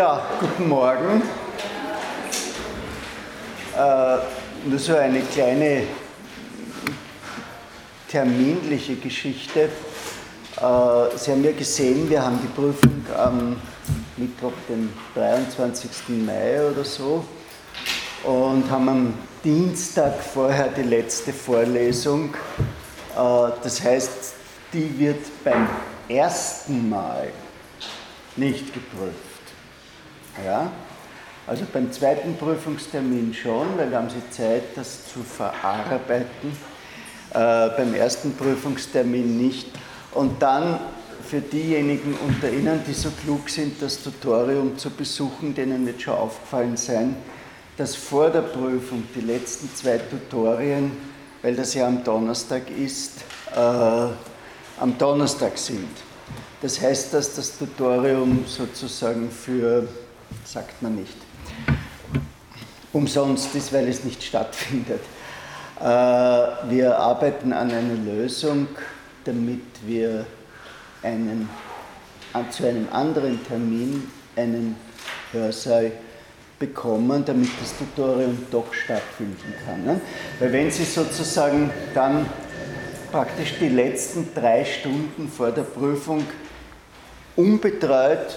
Ja, guten Morgen. Äh, nur so eine kleine terminliche Geschichte. Äh, Sie haben ja gesehen, wir haben die Prüfung am Mittwoch, den 23. Mai oder so, und haben am Dienstag vorher die letzte Vorlesung. Äh, das heißt, die wird beim ersten Mal nicht geprüft. Ja? Also beim zweiten Prüfungstermin schon, weil da haben Sie Zeit, das zu verarbeiten. Äh, beim ersten Prüfungstermin nicht. Und dann für diejenigen unter Ihnen, die so klug sind, das Tutorium zu besuchen, denen wird schon aufgefallen sein, dass vor der Prüfung die letzten zwei Tutorien, weil das ja am Donnerstag ist, äh, am Donnerstag sind. Das heißt, dass das Tutorium sozusagen für, sagt man nicht, umsonst ist, weil es nicht stattfindet. Äh, wir arbeiten an einer Lösung, damit wir einen, zu einem anderen Termin einen Hörsaal bekommen, damit das Tutorium doch stattfinden kann. Ne? Weil wenn Sie sozusagen dann praktisch die letzten drei Stunden vor der Prüfung unbetreut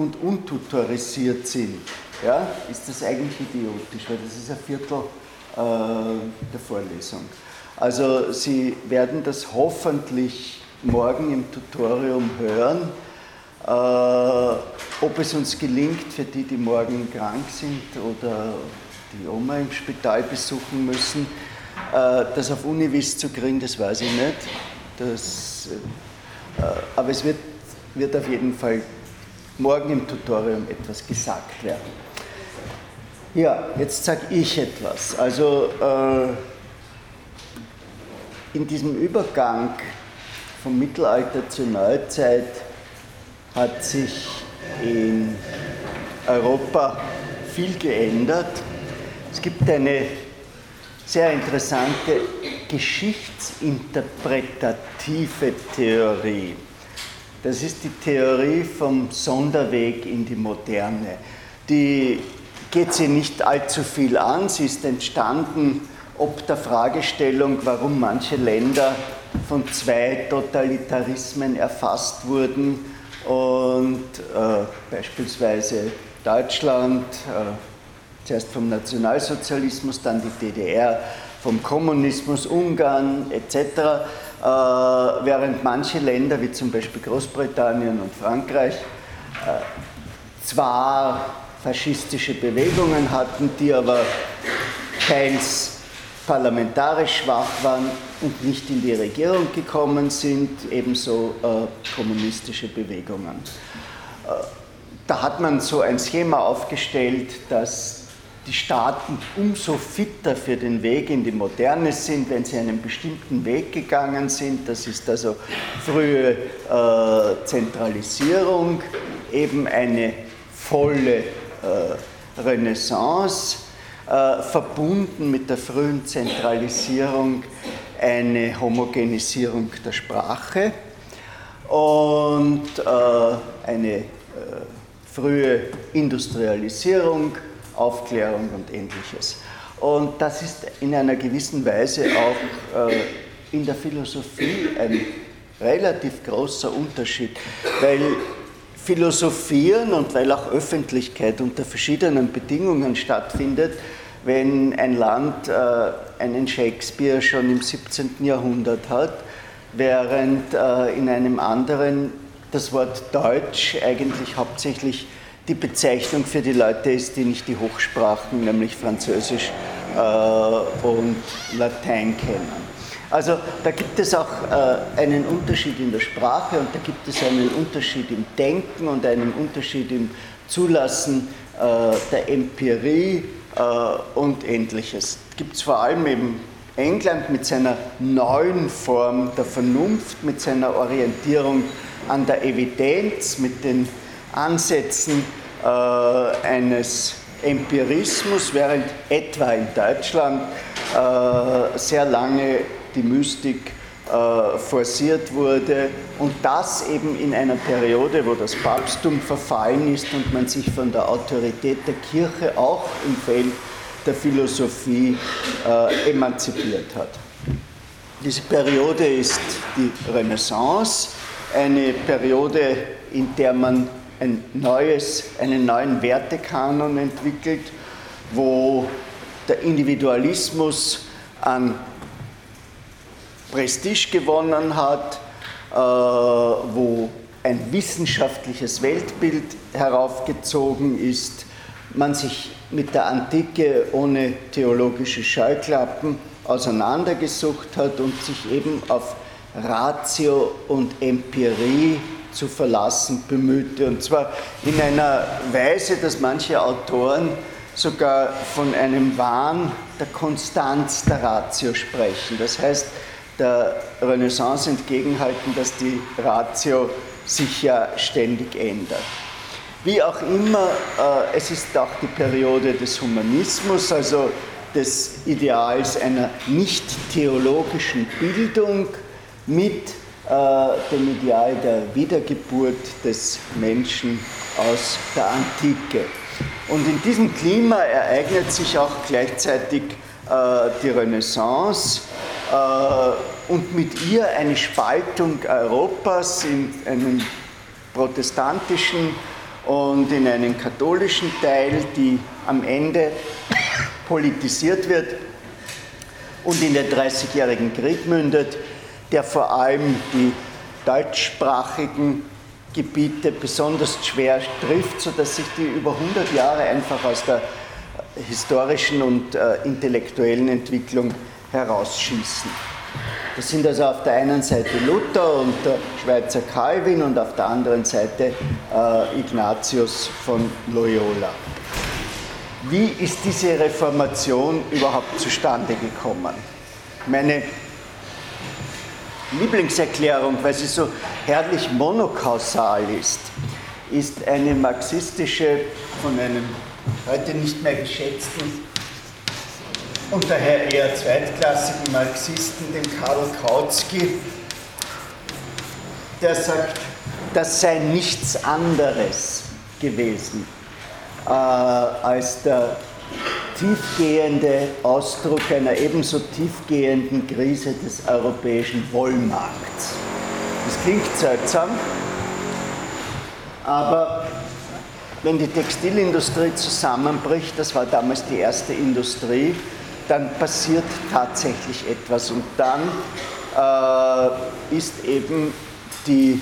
und untutorisiert sind, ja, ist das eigentlich idiotisch, weil das ist ein Viertel äh, der Vorlesung. Also Sie werden das hoffentlich morgen im Tutorium hören. Äh, ob es uns gelingt, für die, die morgen krank sind oder die Oma im Spital besuchen müssen, äh, das auf Univis zu kriegen, das weiß ich nicht. Das, äh, aber es wird, wird auf jeden Fall morgen im Tutorium etwas gesagt werden. Ja, jetzt sage ich etwas. Also äh, in diesem Übergang vom Mittelalter zur Neuzeit hat sich in Europa viel geändert. Es gibt eine sehr interessante geschichtsinterpretative Theorie. Das ist die Theorie vom Sonderweg in die Moderne. Die geht sie nicht allzu viel an. Sie ist entstanden ob der Fragestellung, warum manche Länder von zwei Totalitarismen erfasst wurden und äh, beispielsweise Deutschland, äh, zuerst vom Nationalsozialismus, dann die DDR, vom Kommunismus, Ungarn etc., während manche Länder wie zum Beispiel Großbritannien und Frankreich äh, zwar faschistische Bewegungen hatten, die aber teils parlamentarisch schwach waren und nicht in die Regierung gekommen sind, ebenso äh, kommunistische Bewegungen. Äh, da hat man so ein Schema aufgestellt, dass die Staaten umso fitter für den Weg in die Moderne sind, wenn sie einen bestimmten Weg gegangen sind. Das ist also frühe äh, Zentralisierung, eben eine volle äh, Renaissance, äh, verbunden mit der frühen Zentralisierung eine Homogenisierung der Sprache und äh, eine äh, frühe Industrialisierung, Aufklärung und ähnliches. Und das ist in einer gewissen Weise auch äh, in der Philosophie ein relativ großer Unterschied, weil philosophieren und weil auch Öffentlichkeit unter verschiedenen Bedingungen stattfindet, wenn ein Land äh, einen Shakespeare schon im 17. Jahrhundert hat, während äh, in einem anderen das Wort Deutsch eigentlich hauptsächlich die Bezeichnung für die Leute ist, die nicht die Hochsprachen, nämlich Französisch äh, und Latein kennen. Also da gibt es auch äh, einen Unterschied in der Sprache und da gibt es einen Unterschied im Denken und einen Unterschied im Zulassen äh, der Empirie äh, und ähnliches. Gibt es vor allem eben England mit seiner neuen Form der Vernunft, mit seiner Orientierung an der Evidenz, mit den Ansätzen äh, eines Empirismus, während etwa in Deutschland äh, sehr lange die Mystik äh, forciert wurde und das eben in einer Periode, wo das Papsttum verfallen ist und man sich von der Autorität der Kirche auch im Feld der Philosophie äh, emanzipiert hat. Diese Periode ist die Renaissance, eine Periode, in der man ein neues, einen neuen Wertekanon entwickelt, wo der Individualismus an Prestige gewonnen hat, äh, wo ein wissenschaftliches Weltbild heraufgezogen ist, man sich mit der Antike ohne theologische Scheuklappen auseinandergesucht hat und sich eben auf Ratio und Empirie zu verlassen bemühte. Und zwar in einer Weise, dass manche Autoren sogar von einem Wahn der Konstanz der Ratio sprechen. Das heißt, der Renaissance entgegenhalten, dass die Ratio sich ja ständig ändert. Wie auch immer, äh, es ist auch die Periode des Humanismus, also des Ideals einer nicht theologischen Bildung mit dem Ideal der Wiedergeburt des Menschen aus der Antike. Und in diesem Klima ereignet sich auch gleichzeitig äh, die Renaissance äh, und mit ihr eine Spaltung Europas in einen protestantischen und in einen katholischen Teil, die am Ende politisiert wird und in den Dreißigjährigen Krieg mündet, der vor allem die deutschsprachigen Gebiete besonders schwer trifft, sodass sich die über 100 Jahre einfach aus der historischen und äh, intellektuellen Entwicklung herausschießen. Das sind also auf der einen Seite Luther und der Schweizer Calvin und auf der anderen Seite äh, Ignatius von Loyola. Wie ist diese Reformation überhaupt zustande gekommen? Meine Lieblingserklärung, weil sie so herrlich monokausal ist, ist eine marxistische von einem heute nicht mehr geschätzten und daher eher zweitklassigen Marxisten, dem Karl Kautsky, der sagt, das sei nichts anderes gewesen äh, als der tiefgehende Ausdruck einer ebenso tiefgehenden Krise des europäischen Wollmarkts. Das klingt seltsam, aber wenn die Textilindustrie zusammenbricht, das war damals die erste Industrie, dann passiert tatsächlich etwas und dann äh, ist eben die,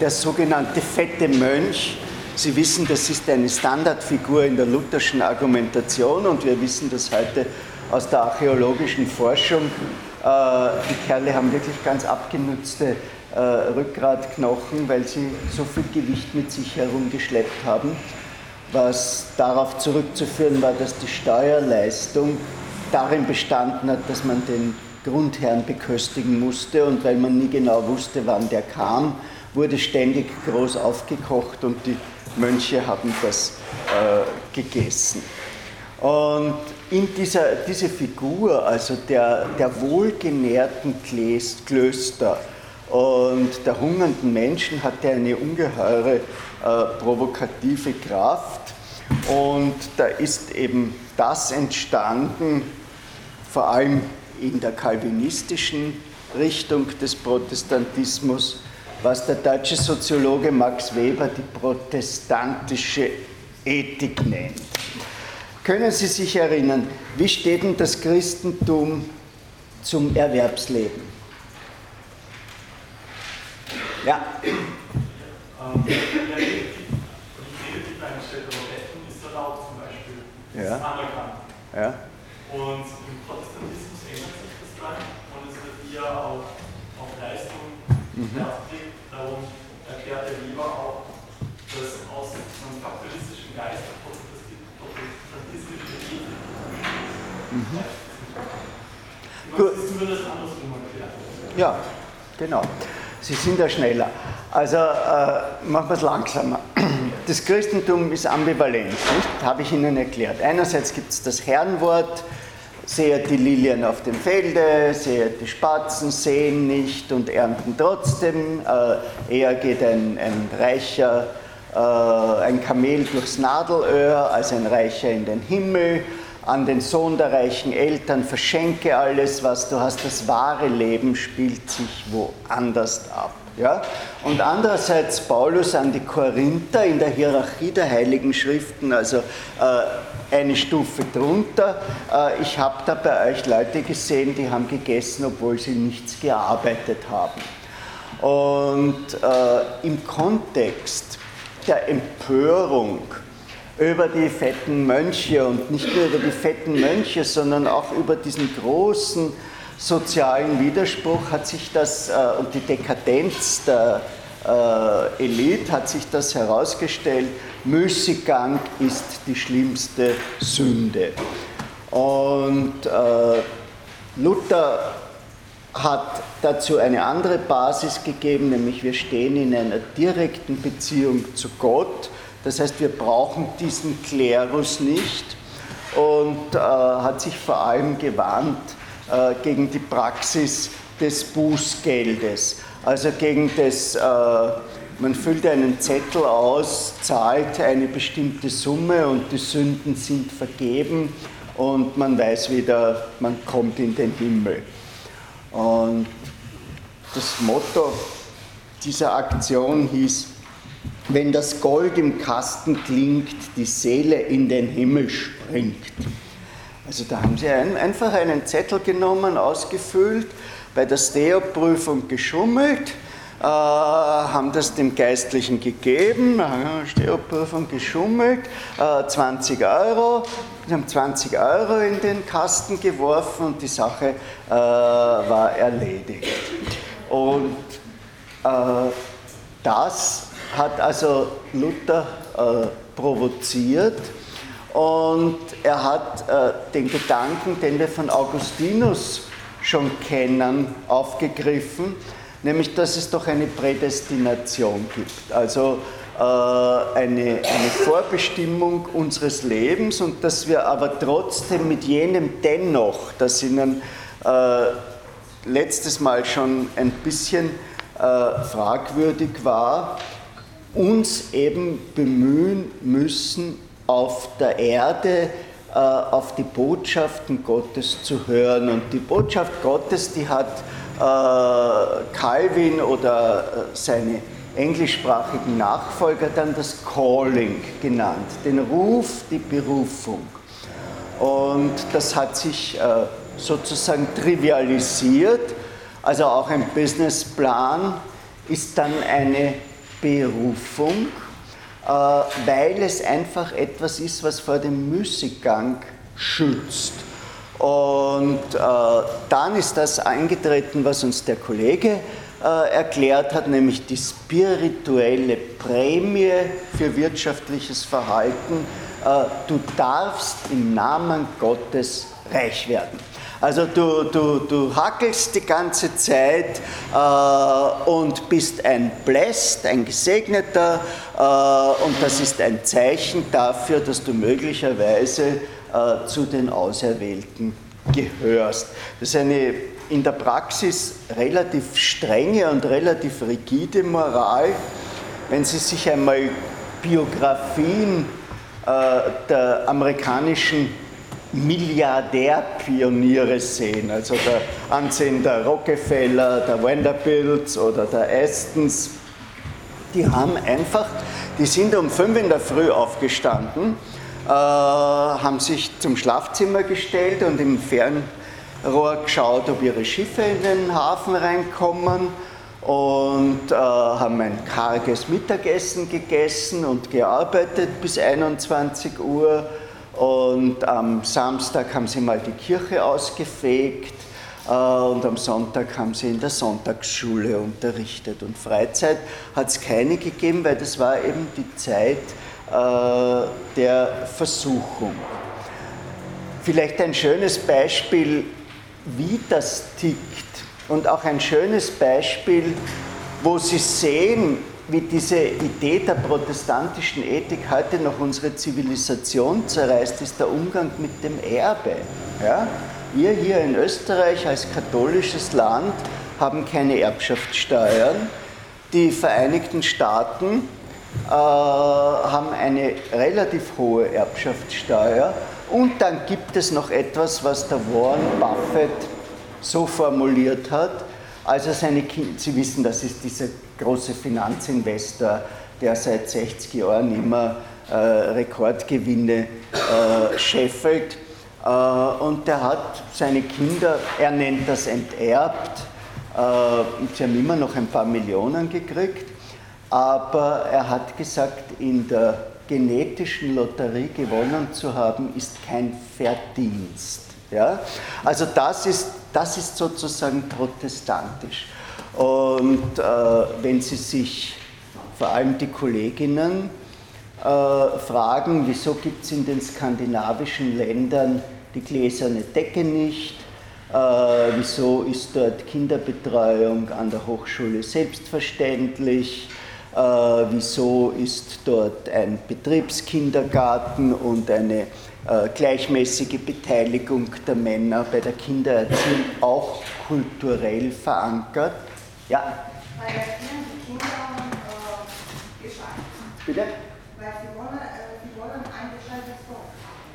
der sogenannte fette Mönch, Sie wissen, das ist eine Standardfigur in der lutherschen Argumentation und wir wissen das heute aus der archäologischen Forschung. Äh, die Kerle haben wirklich ganz abgenutzte äh, Rückgratknochen, weil sie so viel Gewicht mit sich herumgeschleppt haben, was darauf zurückzuführen war, dass die Steuerleistung darin bestanden hat, dass man den Grundherrn beköstigen musste und weil man nie genau wusste, wann der kam, wurde ständig groß aufgekocht und die Mönche haben das äh, gegessen. Und in dieser diese Figur, also der, der wohlgenährten Klöster und der hungernden Menschen, hatte eine ungeheure äh, provokative Kraft. Und da ist eben das entstanden, vor allem in der kalvinistischen Richtung des Protestantismus, was der deutsche Soziologe Max Weber die protestantische Ethik nennt. Können Sie sich erinnern, wie steht denn das Christentum zum Erwerbsleben? Ja. Ähm, die Einstellung ist erlaubt zum Beispiel. Ja. Ist anerkannt. Ja. Und im Protestantismus ändert sich das dann und es wird eher auf, auf Leistung mhm. Darum erklärt der Weber auch, dass aus einem kapitalistischen Geist der protestantistische Ethik mhm. Gut. Ja, genau. Sie sind ja schneller. Also äh, machen wir es langsamer. Das Christentum ist ambivalent, nicht? habe ich Ihnen erklärt. Einerseits gibt es das Herrenwort, sehet die Lilien auf dem Felde, sehet die Spatzen, sehen nicht und ernten trotzdem. Äh, eher geht ein, ein Reicher, äh, ein Kamel durchs Nadelöhr als ein Reicher in den Himmel. An den Sohn der reichen Eltern verschenke alles, was du hast. Das wahre Leben spielt sich woanders ab. Ja? Und andererseits Paulus an die Korinther in der Hierarchie der Heiligen Schriften, also äh, eine Stufe drunter. Äh, ich habe da bei euch Leute gesehen, die haben gegessen, obwohl sie nichts gearbeitet haben. Und äh, im Kontext der Empörung über die fetten Mönche und nicht nur über die fetten Mönche, sondern auch über diesen großen sozialen Widerspruch hat sich das äh, und die Dekadenz der äh, Elite hat sich das herausgestellt, Müßiggang ist die schlimmste Sünde. Und äh, Luther hat dazu eine andere Basis gegeben, nämlich wir stehen in einer direkten Beziehung zu Gott. Das heißt, wir brauchen diesen Klerus nicht und äh, hat sich vor allem gewarnt äh, gegen die Praxis des Bußgeldes, also gegen das, äh, man füllt einen Zettel aus, zahlt eine bestimmte Summe und die Sünden sind vergeben und man weiß wieder, man kommt in den Himmel. Und das Motto dieser Aktion hieß, wenn das Gold im Kasten klingt, die Seele in den Himmel springt. Also da haben sie ein, einfach einen Zettel genommen, ausgefüllt, bei der Steo-Prüfung geschummelt, haben das dem Geistlichen gegeben, äh, Steo-Prüfung geschummelt, äh, 20 Euro, sie haben 20 Euro in den Kasten geworfen und die Sache äh, war erledigt. Und äh, das hat also Luther äh, provoziert. Und er hat äh, den Gedanken, den wir von Augustinus schon kennen, aufgegriffen, nämlich dass es doch eine Prädestination gibt, also äh, eine, eine Vorbestimmung unseres Lebens und dass wir aber trotzdem mit jenem dennoch, das Ihnen äh, letztes Mal schon ein bisschen äh, fragwürdig war, uns eben bemühen müssen, auf der Erde äh, auf die Botschaften Gottes zu hören. Und die Botschaft Gottes, die hat Calvin oder äh, seine englischsprachigen Nachfolger dann das Calling genannt, den Ruf, die Berufung. Und das hat sich äh, sozusagen trivialisiert. Also auch ein Businessplan ist dann eine Berufung äh, weil es einfach etwas ist, was vor dem Müßiggang schützt. Und äh, dann ist das eingetreten, was uns der Kollege äh, erklärt hat, nämlich die spirituelle Prämie für wirtschaftliches Verhalten. du darfst im Namen Gottes reich werden. Also du, du, du hackelst die ganze Zeit äh, und bist ein Blessed, ein Gesegneter äh, und das ist ein Zeichen dafür, dass du möglicherweise äh, zu den Auserwählten gehörst. Das ist eine in der Praxis relativ strenge und relativ rigide Moral. Wenn Sie sich einmal Biografien äh, der amerikanischen Milliardärpioniere sehen, also der Ansehen der Rockefeller, der Vanderbilts oder der Astons, die haben einfach, die sind um fünf in der Früh aufgestanden, haben sich zum Schlafzimmer gestellt und im Fernrohr geschaut, ob ihre Schiffe in den Hafen reinkommen. Und äh, haben ein karges Mittagessen gegessen und gearbeitet bis 21 Uhr. Und am Samstag haben sie mal die Kirche ausgefegt. Äh, und am Sonntag haben sie in der Sonntagsschule unterrichtet. Und Freizeit hat es keine gegeben, weil das war eben die Zeit äh, der Versuchung. Vielleicht ein schönes Beispiel, wie das tickt und auch ein schönes Beispiel, wo Sie sehen, wie diese Idee der protestantischen Ethik heute noch unsere Zivilisation zerreißt, ist der Umgang mit dem Erbe. Ja? wir hier in Österreich als katholisches Land haben keine Erbschaftssteuern. Die Vereinigten Staaten äh, haben eine relativ hohe Erbschaftssteuer. Und dann gibt es noch etwas, was der Warren Buffett so formuliert hat, als er seine Kinder, Sie wissen, das ist dieser große Finanzinvestor, der seit 60 Jahren immer äh, Rekordgewinne äh, scheffelt. Äh, und der hat seine Kinder, er nennt das enterbt, äh, sie haben immer noch ein paar Millionen gekriegt, aber er hat gesagt, in der genetischen Lotterie gewonnen zu haben, ist kein Verdienst. Ja? Also das ist, das ist sozusagen protestantisch. Und äh, wenn Sie sich vor allem die Kolleginnen äh, fragen, wieso gibt es in den skandinavischen Ländern die gläserne Decke nicht, äh, wieso ist dort Kinderbetreuung an der Hochschule selbstverständlich, äh, wieso ist dort ein Betriebskindergarten und eine äh, gleichmäßige Beteiligung der Männer bei der Kindererziehung auch kulturell verankert. Ja? Weil die Kinder äh, Bitte? Weil sie wollen, äh, sie wollen ein gescheitertes Volk.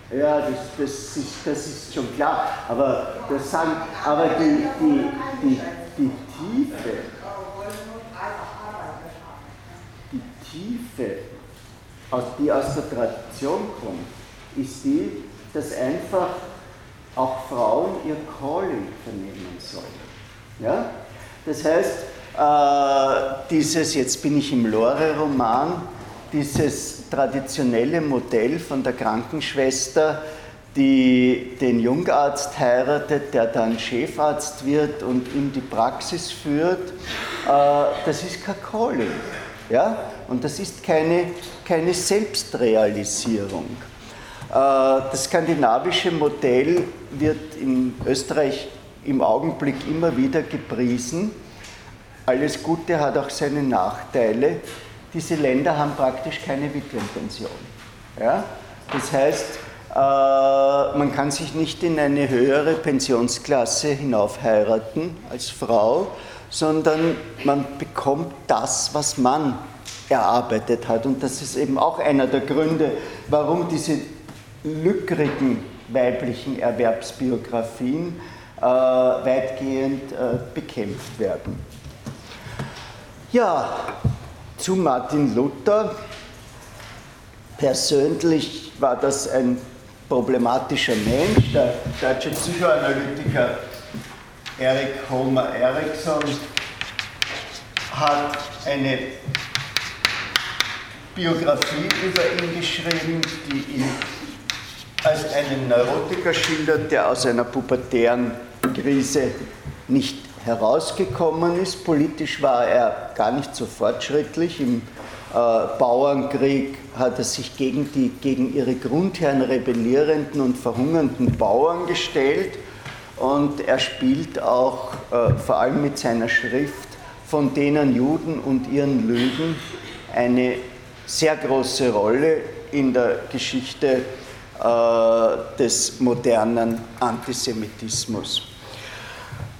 Ja, das, das, ist, das ist schon klar. Aber, das sagen, aber die, die, die, die Tiefe, die Tiefe, die aus der Tradition kommt, ist die, dass einfach auch Frauen ihr Calling vernehmen sollen. Ja? Das heißt, äh, dieses, jetzt bin ich im Lore-Roman, dieses traditionelle Modell von der Krankenschwester, die den Jungarzt heiratet, der dann Chefarzt wird und ihm die Praxis führt, äh, das ist kein Calling. Ja? Und das ist keine, keine Selbstrealisierung. Äh, das skandinavische Modell wird in Österreich im Augenblick immer wieder gepriesen. Alles Gute hat auch seine Nachteile. Diese Länder haben praktisch keine Witwenpension. Ja? Das heißt, äh, man kann sich nicht in eine höhere Pensionsklasse hinauf heiraten als Frau, sondern man bekommt das, was man erarbeitet hat. Und das ist eben auch einer der Gründe, warum diese lückrigen weiblichen Erwerbsbiografien äh, weitgehend äh, bekämpft werden. Ja, zu Martin Luther. Persönlich war das ein problematischer Mensch. Der deutsche Psychoanalytiker Erik Homer Eriksson hat eine Biografie über ihn geschrieben, die ihn als einen Neurotiker schildert, der aus einer pubertären Krise nicht herausgekommen ist. Politisch war er gar nicht so fortschrittlich. Im äh, Bauernkrieg hat er sich gegen die gegen ihre Grundherren rebellierenden und verhungernden Bauern gestellt. Und er spielt auch äh, vor allem mit seiner Schrift von denen Juden und ihren Lügen eine sehr große Rolle in der Geschichte äh, des modernen Antisemitismus.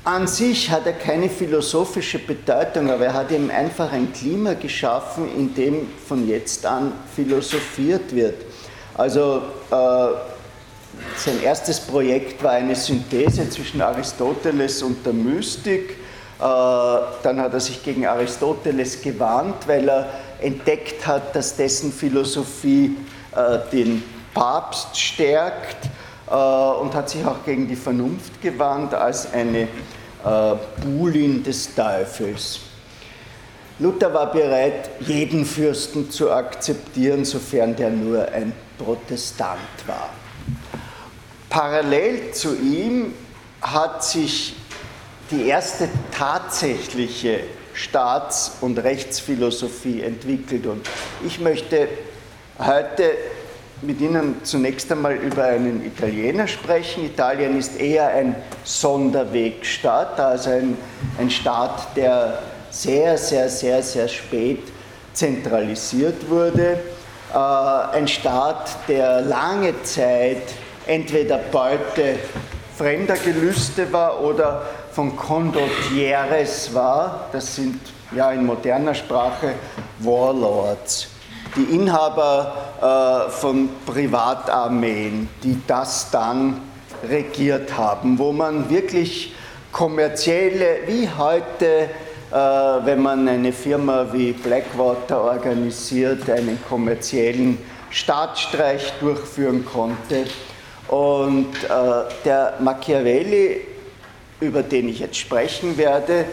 An sich hat er keine philosophische Bedeutung, aber er hat eben einfach ein Klima geschaffen, in dem von jetzt an philosophiert wird. Also äh, sein erstes Projekt war eine Synthese zwischen Aristoteles und der Mystik. Äh, dann hat er sich gegen Aristoteles gewarnt, weil er entdeckt hat, dass dessen Philosophie äh, den Papst stärkt äh, und hat sich auch gegen die Vernunft gewandt als eine Buhlin des Teufels. Luther war bereit, jeden Fürsten zu akzeptieren, sofern der nur ein Protestant war. Parallel zu ihm hat sich die erste tatsächliche Staats- und Rechtsphilosophie entwickelt. Und ich möchte heute mit Ihnen zunächst einmal über einen Italiener sprechen. Italien ist eher ein Sonderwegstaat, also ein, ein Staat, der sehr, sehr, sehr, sehr spät zentralisiert wurde. Äh, ein Staat, der lange Zeit entweder Beute fremder Gelüste war oder von Condottieres war. Das sind ja in moderner Sprache Warlords. Die Inhaber äh, von Privatarmeen, die das dann regiert haben, wo man wirklich kommerzielle, wie heute, äh, wenn man eine Firma wie Blackwater organisiert, einen kommerziellen Staatsstreich durchführen konnte. Und äh, der Machiavelli, über den ich jetzt sprechen werde,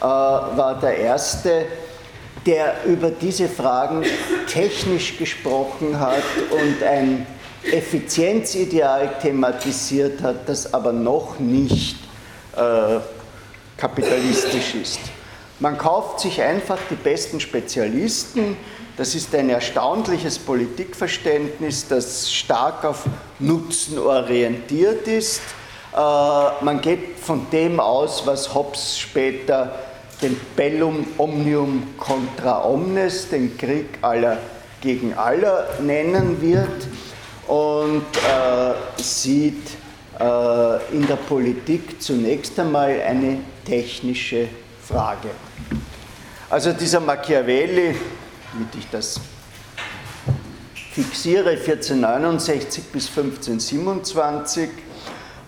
äh, war der erste, der über diese Fragen technisch gesprochen hat und ein Effizienzideal thematisiert hat, das aber noch nicht äh, kapitalistisch ist. Man kauft sich einfach die besten Spezialisten. Das ist ein erstaunliches Politikverständnis, das stark auf Nutzen orientiert ist. Äh, man geht von dem aus, was Hobbes später den Bellum Omnium contra omnes, den Krieg aller gegen aller nennen wird und äh, sieht äh, in der Politik zunächst einmal eine technische Frage. Also dieser Machiavelli, damit ich das fixiere, 1469 bis 1527,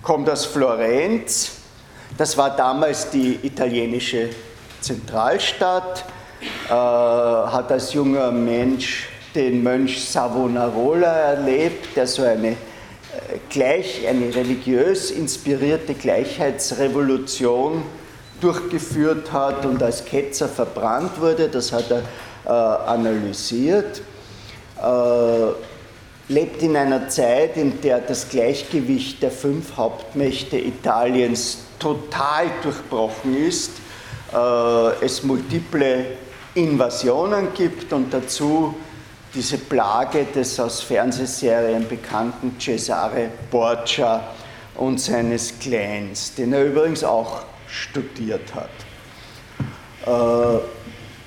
kommt aus Florenz. Das war damals die italienische Zentralstadt, äh, hat als junger Mensch den Mönch Savonarola erlebt, der so eine, äh, gleich, eine religiös inspirierte Gleichheitsrevolution durchgeführt hat und als Ketzer verbrannt wurde. Das hat er analysiert. Äh, lebt in einer Zeit, in der das Gleichgewicht der fünf Hauptmächte Italiens total durchbrochen ist. Äh, es multiple Invasionen gibt und dazu diese Plage des aus Fernsehserien bekannten Cesare Borgia und seines Clans, den er übrigens auch studiert hat.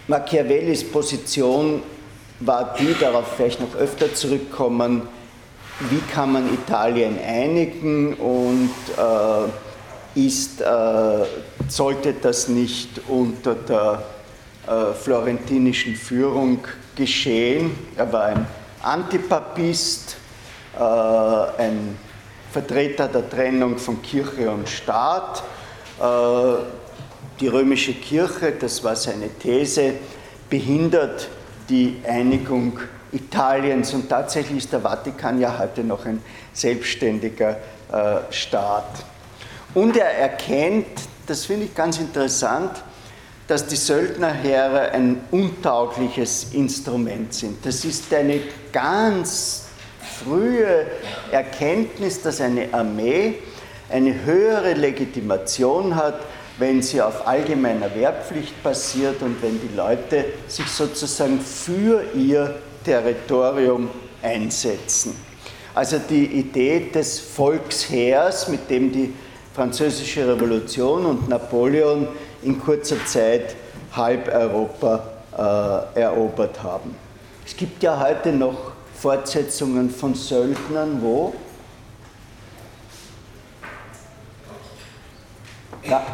Äh, Machiavellis Position war die, darauf vielleicht noch öfter zurückkommen, wie kann man Italien einigen und äh, ist, äh, sollte das nicht unter der äh, florentinischen Führung geschehen. Er war ein Antipapist, äh, ein Vertreter der Trennung von Kirche und Staat. Die römische Kirche, das war seine These, behindert die Einigung Italiens und tatsächlich ist der Vatikan ja heute noch ein selbstständiger äh, Staat. Und er erkennt, das finde ich ganz interessant, dass die Söldnerheere ein untaugliches Instrument sind. Das ist eine ganz frühe Erkenntnis, dass eine Armee eine höhere Legitimation hat, wenn sie auf allgemeiner Wehrpflicht basiert und wenn die Leute sich sozusagen für ihr Territorium einsetzen. Also die Idee des Volksheers, mit dem die Französische Revolution und Napoleon in kurzer Zeit halb Europa äh, erobert haben. Es gibt ja heute noch Fortsetzungen von Söldnern, wo? Ja.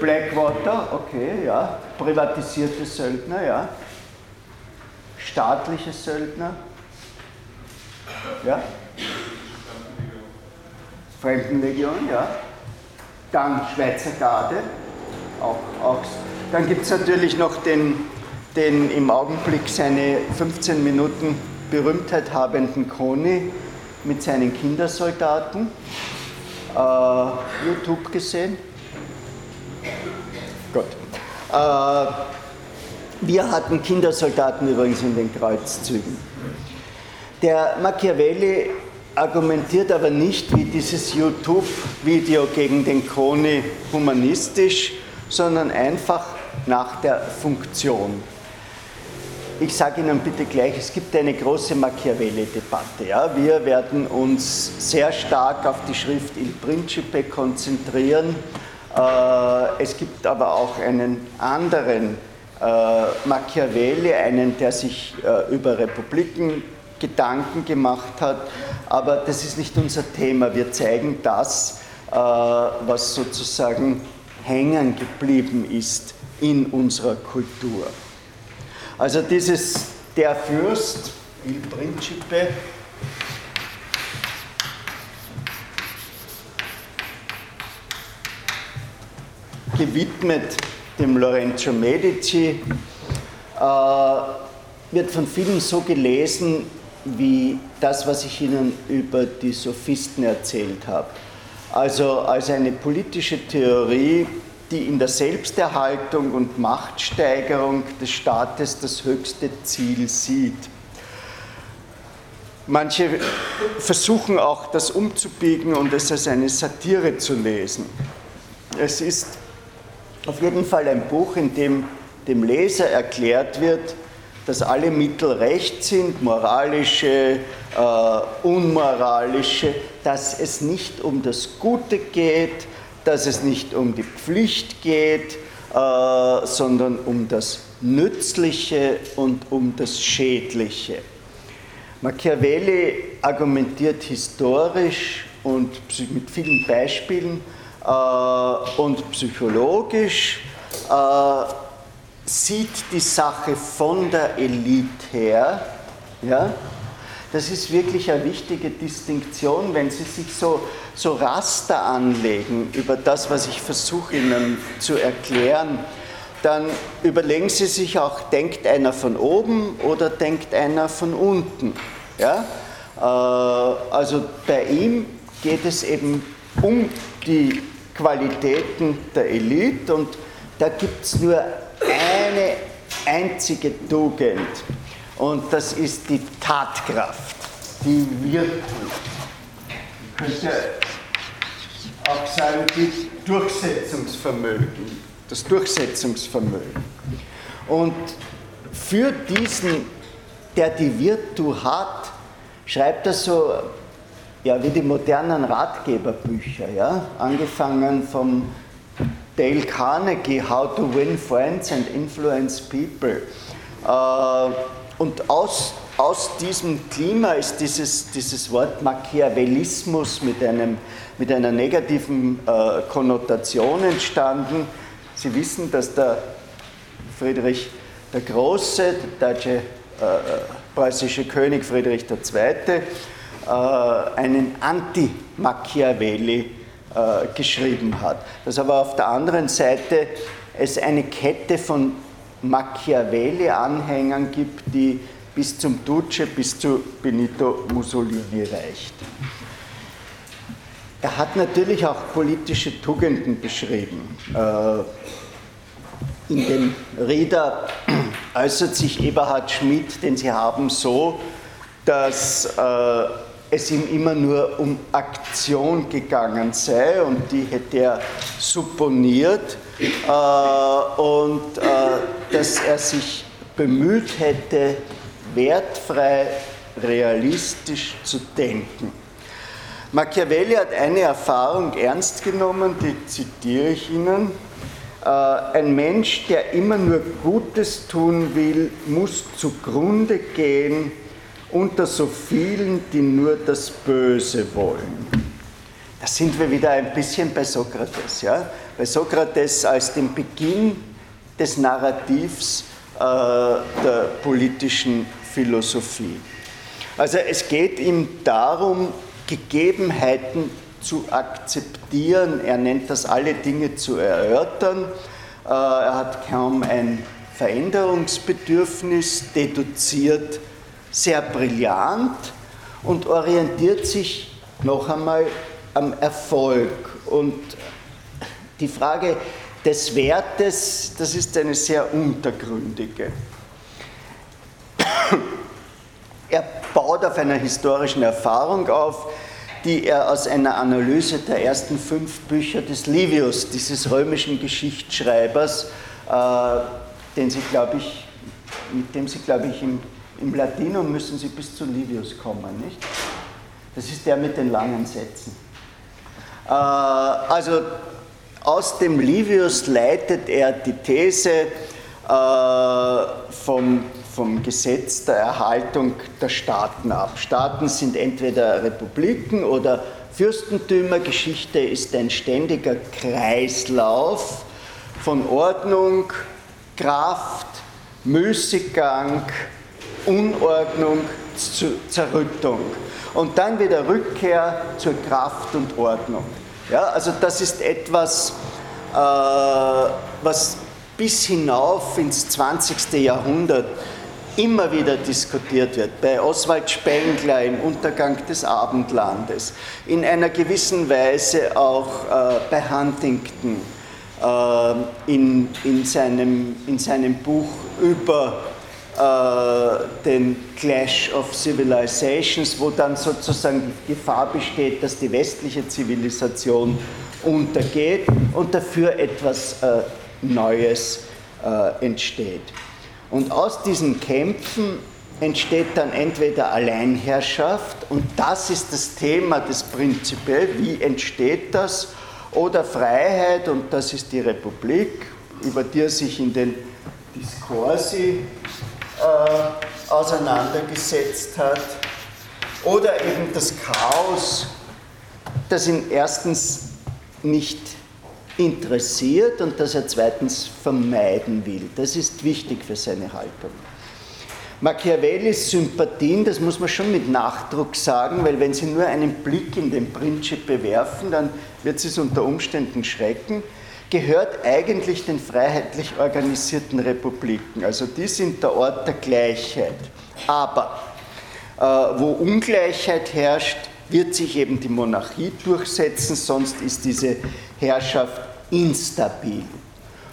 Blackwater, okay, ja. Privatisierte Söldner, ja. Staatliche Söldner, ja. Fremdenlegion, ja dann Schweizer Garde. Auch, auch. Dann gibt es natürlich noch den, den im Augenblick seine 15 Minuten Berühmtheit habenden Koni mit seinen Kindersoldaten. Äh, YouTube gesehen? Gut. Äh, wir hatten Kindersoldaten übrigens in den Kreuzzügen. Der Machiavelli argumentiert aber nicht wie dieses YouTube-Video gegen den Koni humanistisch, sondern einfach nach der Funktion. Ich sage Ihnen bitte gleich, es gibt eine große Machiavelli-Debatte. Ja? Wir werden uns sehr stark auf die Schrift Il Principe konzentrieren. Äh, es gibt aber auch einen anderen äh, Machiavelli, einen, der sich äh, über Republiken Gedanken gemacht hat, aber das ist nicht unser Thema. Wir zeigen das, was sozusagen hängen geblieben ist in unserer Kultur. Also dieses Der Fürst, Il Principe, gewidmet dem Lorenzo Medici, äh, wird von vielen so gelesen wie das, was ich Ihnen über die Sophisten erzählt habe. Also als eine politische Theorie, die in der Selbsterhaltung und Machtsteigerung des Staates das höchste Ziel sieht. Manche versuchen auch, das umzubiegen und es als eine Satire zu lesen. Es ist auf jeden Fall ein Buch, in dem dem Leser erklärt wird, dass alle Mittel recht sind, moralische, äh, unmoralische, dass es nicht um das Gute geht, dass es nicht um die Pflicht geht, äh, sondern um das Nützliche und um das Schädliche. Machiavelli argumentiert historisch und mit vielen Beispielen äh, und psychologisch, äh, sieht die Sache von der Elite her, ja, das ist wirklich eine wichtige Distinktion, wenn Sie sich so, so Raster anlegen über das, was ich versuche Ihnen zu erklären, dann überlegen Sie sich auch, denkt einer von oben oder denkt einer von unten. Ja? Äh, also bei ihm geht es eben um die Qualitäten der Elite und da gibt es nur eine einzige Tugend und das ist die Tatkraft, die Virtus. Ich könnte auch sagen, die Durchsetzungsvermögen, das Durchsetzungsvermögen. Und für diesen, der die Virtu hat, schreibt er so ja, wie die modernen Ratgeberbücher, ja? angefangen vom Dale Carnegie, How to Win Friends and Influence People. Äh, und aus, aus diesem Klima ist dieses, dieses Wort Machiavellismus mit, einem, mit einer negativen äh, Konnotation entstanden. Sie wissen, dass der Friedrich der Große, der deutsche äh, preußische König Friedrich II., äh, einen Anti-Machiavelli äh, geschrieben hat. Dass aber auf der anderen Seite es eine Kette von Machiavelli-Anhängern gibt, die bis zum Duce, bis zu Benito Mussolini reicht. Er hat natürlich auch politische Tugenden beschrieben. Äh, in dem Rieder äußert sich Eberhard Schmidt, den Sie haben, so, dass äh, es ihm immer nur um Aktion gegangen sei und die hätte er supponiert äh, und äh, dass er sich bemüht hätte, wertfrei, realistisch zu denken. Machiavelli hat eine Erfahrung ernst genommen, die zitiere ich Ihnen. Äh, ein Mensch, der immer nur Gutes tun will, muss zugrunde gehen unter so vielen, die nur das Böse wollen. Da sind wir wieder ein bisschen bei Sokrates. Ja? Bei Sokrates als dem Beginn des Narrativs äh, der politischen Philosophie. Also es geht ihm darum, Gegebenheiten zu akzeptieren. Er nennt das alle Dinge zu erörtern. Äh, er hat kaum ein Veränderungsbedürfnis, deduziert sehr brillant und orientiert sich noch einmal am Erfolg. Und die Frage des Wertes, das ist eine sehr untergründige. Er baut auf einer historischen Erfahrung auf, die er aus einer Analyse der ersten fünf Bücher des Livius, dieses römischen Geschichtsschreibers, äh, den Sie, ich, mit dem Sie, glaube ich, im im Latinum müssen Sie bis zu Livius kommen, nicht? Das ist der mit den langen Sätzen. Äh, also aus dem Livius leitet er die These äh, vom vom Gesetz der Erhaltung der Staaten ab. Staaten sind entweder Republiken oder Fürstentümer. Geschichte ist ein ständiger Kreislauf von Ordnung, Kraft, Müßiggang, Unordnung, Zerrüttung und dann wieder Rückkehr zur Kraft und Ordnung. Ja, also das ist etwas, äh, was bis hinauf ins 20. Jahrhundert immer wieder diskutiert wird. Bei Oswald Spengler im Untergang des Abendlandes, in einer gewissen Weise auch äh, bei Huntington äh, in, in, seinem, in seinem Buch über den Clash of Civilizations, wo dann sozusagen die Gefahr besteht, dass die westliche Zivilisation untergeht und dafür etwas äh, Neues äh, entsteht. Und aus diesen Kämpfen entsteht dann entweder Alleinherrschaft, und das ist das Thema des Prinzipiell, wie entsteht das, oder Freiheit, und das ist die Republik, über die sich in den Diskursi äh, auseinandergesetzt hat, oder eben das Chaos, das ihn erstens nicht interessiert und das er zweitens vermeiden will. Das ist wichtig für seine Haltung. Machiavellis Sympathien, das muss man schon mit Nachdruck sagen, weil wenn Sie nur einen Blick in den Principe werfen, dann wird es unter Umständen schrecken, gehört eigentlich den freiheitlich organisierten Republiken. Also die sind der Ort der Gleichheit. Aber äh, wo Ungleichheit herrscht, wird sich eben die Monarchie durchsetzen, sonst ist diese Herrschaft instabil.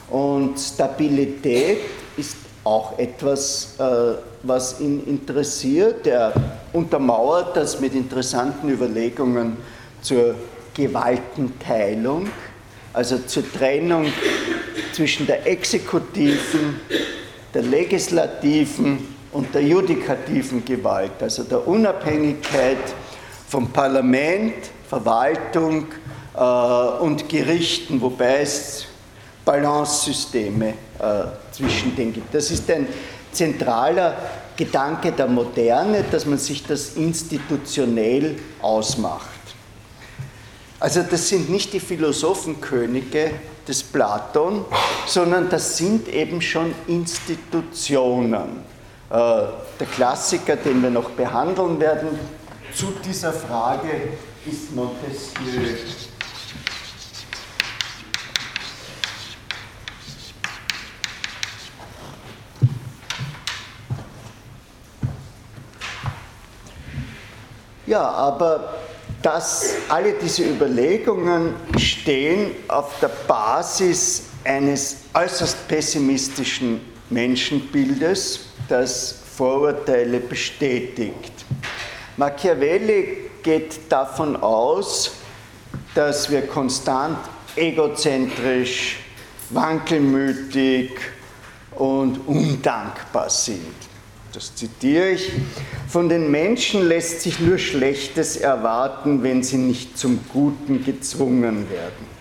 Und Stabilität ist auch etwas, äh, was ihn interessiert. Er untermauert das mit interessanten Überlegungen zur Gewaltenteilung, also zur Trennung zwischen der exekutiven, der legislativen und der judikativen Gewalt, also der Unabhängigkeit vom Parlament, Verwaltung äh, und Gerichten, wobei es Balance-Systeme äh, zwischen denen gibt. Das ist ein zentraler Gedanke der Moderne, dass man sich das institutionell ausmacht. Also das sind nicht die Philosophenkönige des Platon, sondern das sind eben schon Institutionen. Äh, der Klassiker, den wir noch behandeln werden, zu dieser Frage ist Montesquieu. Ja, aber dass alle diese Überlegungen stehen auf der Basis eines äußerst pessimistischen Menschenbildes, das Vorurteile bestätigt. Machiavelli geht davon aus, dass wir konstant egozentrisch, wankelmütig und undankbar sind. Das zitiere ich. Von den Menschen lässt sich nur Schlechtes erwarten, wenn sie nicht zum Guten gezwungen werden.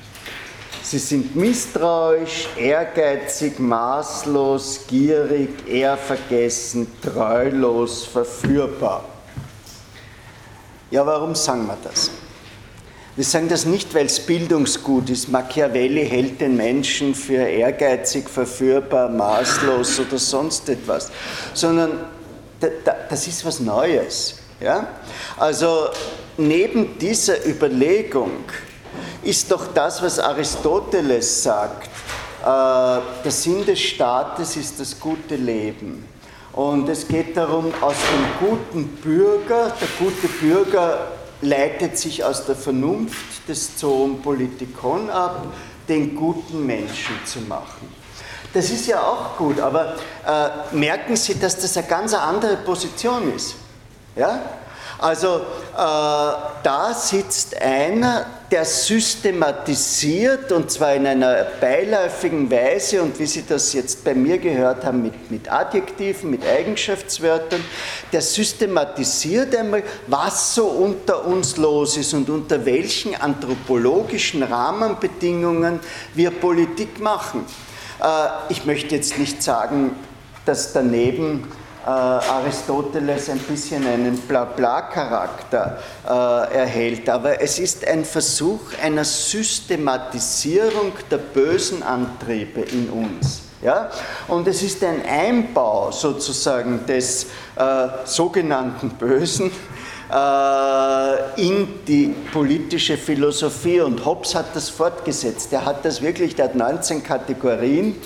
Sie sind misstrauisch, ehrgeizig, maßlos, gierig, ehrvergessen, treulos, verführbar. Ja, warum sagen wir das? Wir sagen das nicht, weil es Bildungsgut ist. Machiavelli hält den Menschen für ehrgeizig, verführbar, maßlos oder sonst etwas, sondern das ist was Neues. Ja? Also neben dieser Überlegung ist doch das, was Aristoteles sagt, äh, der Sinn des Staates ist das gute Leben. Und es geht darum, aus dem guten Bürger, der gute Bürger leitet sich aus der Vernunft des Zoon Politikon ab, den guten Menschen zu machen. Das ist ja auch gut, aber äh, merken Sie, dass das eine ganz andere Position ist. Ja? Also äh, da sitzt einer, der systematisiert und zwar in einer beiläufigen Weise und wie Sie das jetzt bei mir gehört haben mit, mit Adjektiven, mit Eigenschaftswörtern, der systematisiert einmal, was so unter uns los ist und unter welchen anthropologischen Rahmenbedingungen wir Politik machen. Äh, ich möchte jetzt nicht sagen, dass daneben äh, Aristoteles ein bisschen einen Blabla-Charakter äh, erhält, aber es ist ein Versuch einer Systematisierung der bösen Antriebe in uns. Ja? Und es ist ein Einbau sozusagen des äh, sogenannten Bösen äh, in die politische Philosophie. Und Hobbes hat das fortgesetzt. Er hat das wirklich, der hat 19 Kategorien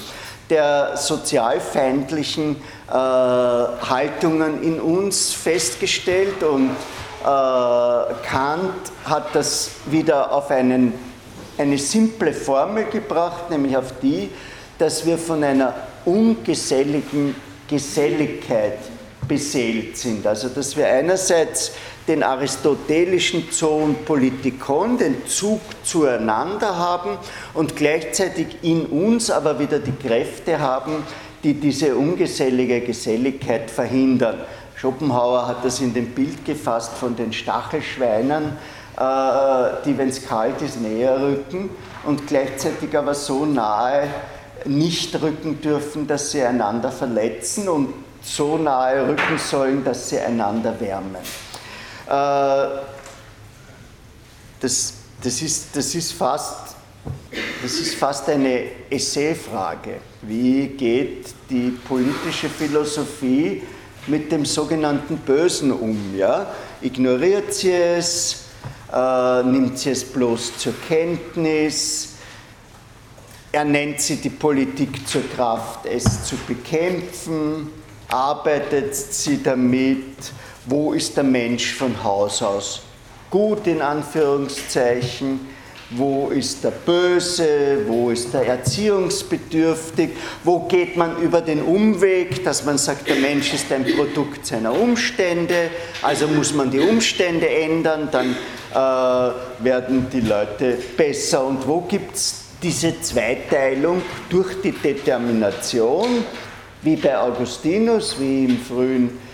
der sozialfeindlichen Haltungen in uns festgestellt und äh, Kant hat das wieder auf einen, eine simple Formel gebracht, nämlich auf die, dass wir von einer ungeselligen Geselligkeit beseelt sind. Also dass wir einerseits den aristotelischen Zoon Politikon, den Zug zueinander haben und gleichzeitig in uns aber wieder die Kräfte haben, die diese ungesellige Geselligkeit verhindern. Schopenhauer hat das in dem Bild gefasst von den Stachelschweinen, äh, die, wenn es kalt ist, näher rücken und gleichzeitig aber so nahe nicht rücken dürfen, dass sie einander verletzen und so nahe rücken sollen, dass sie einander wärmen. Äh, das, das, ist, das, ist fast, das ist fast eine Essayfrage. Wie geht die politische Philosophie mit dem sogenannten Bösen um? Ja? Ignoriert sie es? Äh, nimmt sie es bloß zur Kenntnis? Ernennt sie die Politik zur Kraft, es zu bekämpfen? Arbeitet sie damit? wo ist der Mensch von Haus aus gut in Anführungszeichen, wo ist der Böse, wo ist der Erziehungsbedürftig, wo geht man über den Umweg, dass man sagt, der Mensch ist ein Produkt seiner Umstände, also muss man die Umstände ändern, dann äh, werden die Leute besser. Und wo gibt es diese Zweiteilung? Durch die Determination, wie bei Augustinus, wie im frühen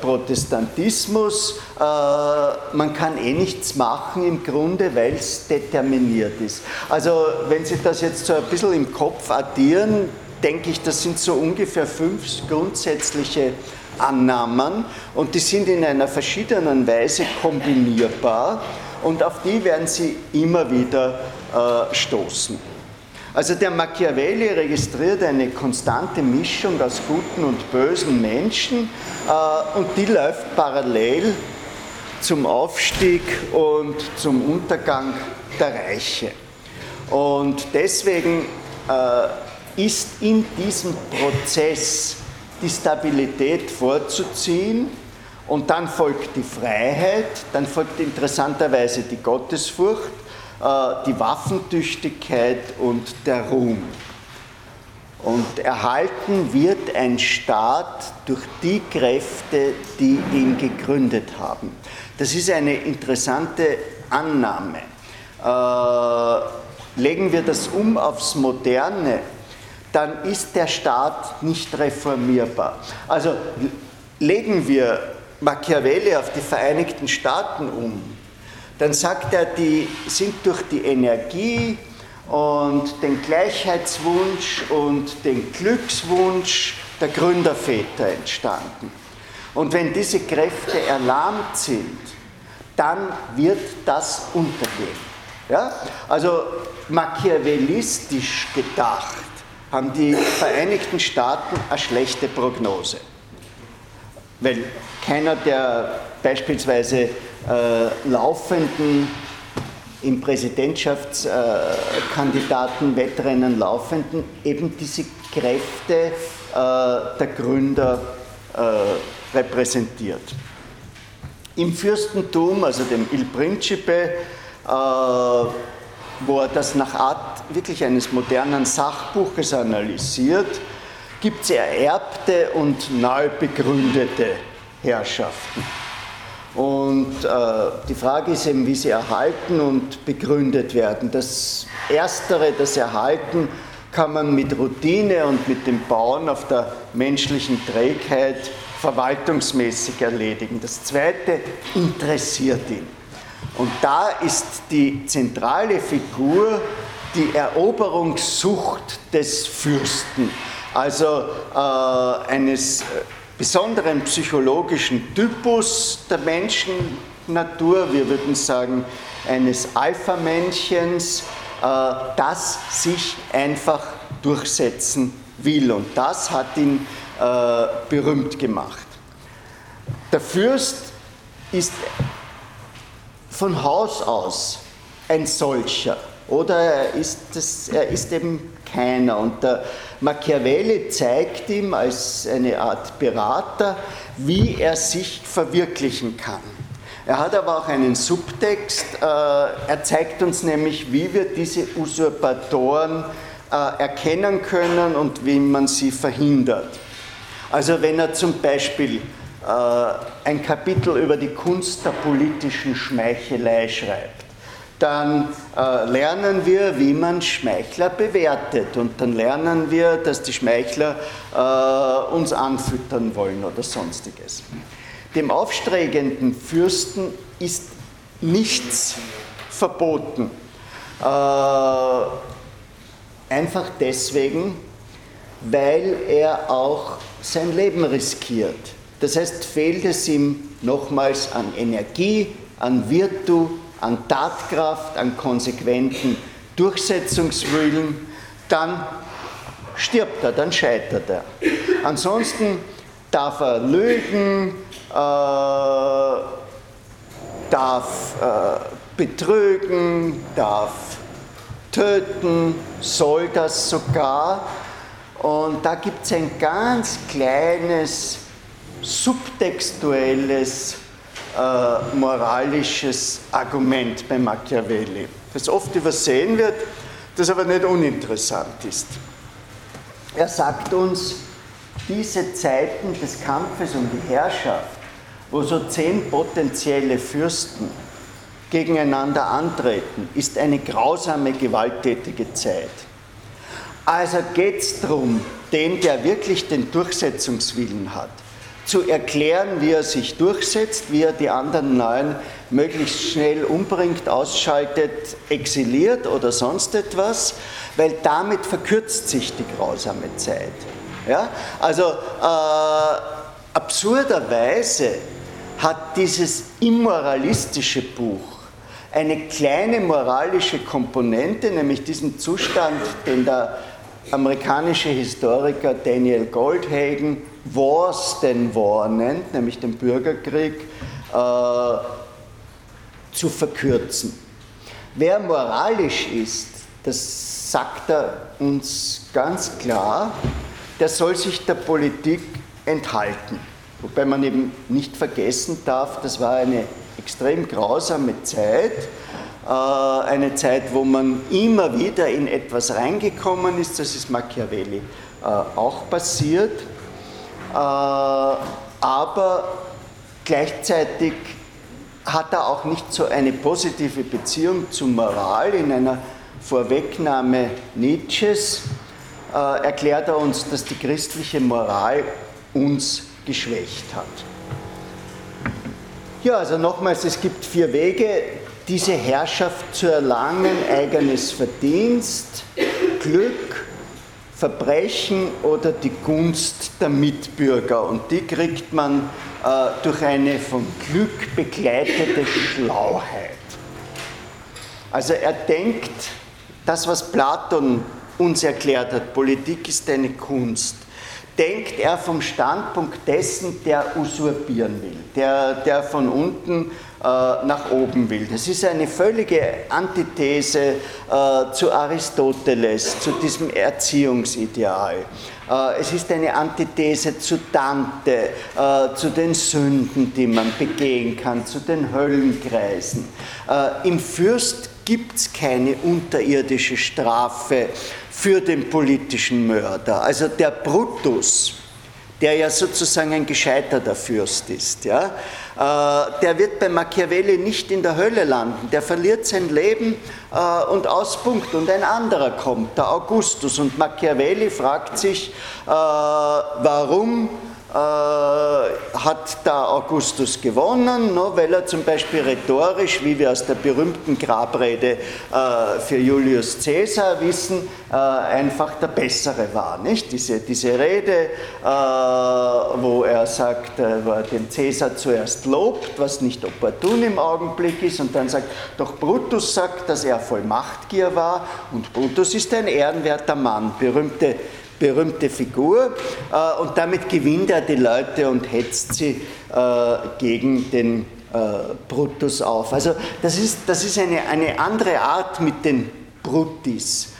Protestantismus, äh, man kann eh nichts machen im Grunde, weil es determiniert ist. Also wenn Sie das jetzt so ein bisschen im Kopf addieren, denke ich, das sind so ungefähr fünf grundsätzliche Annahmen und die sind in einer verschiedenen Weise kombinierbar und auf die werden Sie immer wieder äh, stoßen. Also der Machiavelli registriert eine konstante Mischung aus guten und bösen Menschen äh, und die läuft parallel zum Aufstieg und zum Untergang der Reiche. Und deswegen äh, ist in diesem Prozess die Stabilität vorzuziehen und dann folgt die Freiheit, dann folgt interessanterweise die Gottesfurcht die Waffentüchtigkeit und der Ruhm. Und erhalten wird ein Staat durch die Kräfte, die ihn gegründet haben. Das ist eine interessante Annahme. Äh, legen wir das um aufs Moderne, dann ist der Staat nicht reformierbar. Also legen wir Machiavelli auf die Vereinigten Staaten um, dann sagt er, die sind durch die Energie und den Gleichheitswunsch und den Glückswunsch der Gründerväter entstanden. Und wenn diese Kräfte erlahmt sind, dann wird das untergehen. Ja? Also machiavellistisch gedacht haben die Vereinigten Staaten eine schlechte Prognose. Weil keiner, der beispielsweise äh, laufenden, im Präsidentschaftskandidatenwettrennen laufenden, eben diese Kräfte äh, der Gründer äh, repräsentiert. Im Fürstentum, also dem Il Principe, wo er das nach Art wirklich eines modernen Sachbuches analysiert, gibt es ererbte und neu begründete Herrschaften. Und äh, die Frage ist eben, wie sie erhalten und begründet werden. Das Erstere, das Erhalten, kann man mit Routine und mit dem Bauen auf der menschlichen Trägheit verwaltungsmäßig erledigen. Das Zweite interessiert ihn. Und da ist die zentrale Figur die Eroberungssucht des Fürsten, also äh, eines besonderen psychologischen Typus der Menschennatur, wir würden sagen eines Alpha-Männchens, äh, das sich einfach durchsetzen will. Und das hat ihn äh, berühmt gemacht. Der Fürst ist von Haus aus ein solcher oder er ist, das, er ist eben keiner. Und der Machiavelli zeigt ihm als eine Art Berater, wie er sich verwirklichen kann. Er hat aber auch einen Subtext. Äh, er zeigt uns nämlich, wie wir diese Usurpatoren äh, erkennen können und wie man sie verhindert. Also wenn er zum Beispiel äh, ein Kapitel über die Kunst der politischen Schmeichelei schreibt, dann äh, lernen wir, wie man Schmeichler bewertet und dann lernen wir, dass die Schmeichler äh, uns anfüttern wollen oder sonstiges. Dem aufstrebenden Fürsten ist nichts verboten. Äh, einfach deswegen, weil er auch sein Leben riskiert. Das heißt, fehlt es ihm nochmals an Energie, an Virtu, an Tatkraft, an konsequenten Durchsetzungswillen, dann stirbt er, dann scheitert er. Ansonsten darf er lügen, äh, darf äh, betrügen, darf töten, soll das sogar. Und da gibt es ein ganz kleines subtextuelles äh, moralisches Argument bei Machiavelli, das oft übersehen wird, das aber nicht uninteressant ist. Er sagt uns, diese Zeiten des Kampfes um die Herrschaft, wo so zehn potenzielle Fürsten gegeneinander antreten, ist eine grausame, gewalttätige Zeit. Also geht es darum, den, der wirklich den Durchsetzungswillen hat, zu erklären, wie er sich durchsetzt, wie er die anderen Neuen möglichst schnell umbringt, ausschaltet, exiliert oder sonst etwas, weil damit verkürzt sich die grausame Zeit. Ja? Also äh, absurderweise hat dieses immoralistische Buch eine kleine moralische Komponente, nämlich diesen Zustand, den der amerikanische Historiker Daniel Goldhagen Wars denn War nennt, nämlich den Bürgerkrieg, äh, zu verkürzen. Wer moralisch ist, das sagt er uns ganz klar, der soll sich der Politik enthalten. Wobei man eben nicht vergessen darf, das war eine extrem grausame Zeit, eine Zeit, wo man immer wieder in etwas reingekommen ist, das ist Machiavelli äh, auch passiert. Äh, aber gleichzeitig hat er auch nicht so eine positive Beziehung zur Moral. In einer Vorwegnahme Nietzsches äh, erklärt er uns, dass die christliche Moral uns geschwächt hat. Ja, also nochmals, es gibt vier Wege, diese Herrschaft zu erlangen, eigenes Verdienst, Glück, Verbrechen oder die Gunst der Mitbürger. Und die kriegt man äh, durch eine von Glück begleitete Schlauheit. Also er denkt, das, was Platon uns erklärt hat, Politik ist eine Kunst, denkt er vom Standpunkt dessen, der usurpieren will, der, der von unten nach oben will. Das ist eine völlige Antithese äh, zu Aristoteles, zu diesem Erziehungsideal. Äh, es ist eine Antithese zu Dante, zu den Sünden, die man begehen kann, zu den Höllenkreisen. Im Fürst gibt es keine unterirdische Strafe für den politischen Mörder. Also der Brutus, der ja sozusagen ein gescheiterter Fürst ist, ja, äh, der wird bei Machiavelli nicht in der Hölle landen. Der verliert sein Leben äh, und Auspunkt und ein anderer kommt, der Augustus. Und Machiavelli fragt sich, äh, warum hat da Augustus gewonnen, ne, weil er zum Beispiel rhetorisch, wie wir aus der berühmten Grabrede äh, für Julius Caesar wissen, äh, einfach der Bessere war. Nicht? Diese, diese Rede, wo er sagt, wo er den Caesar zuerst lobt, was nicht opportun im Augenblick ist, und dann sagt, doch Brutus sagt, dass er voll Machtgier war, und Brutus ist ein ehrenwerter Mann, berühmte berühmte Figur äh, und damit gewinnt er die Leute und hetzt sie äh, gegen den äh, Brutus auf. Also das ist, das ist eine, eine andere Art mit den Brutis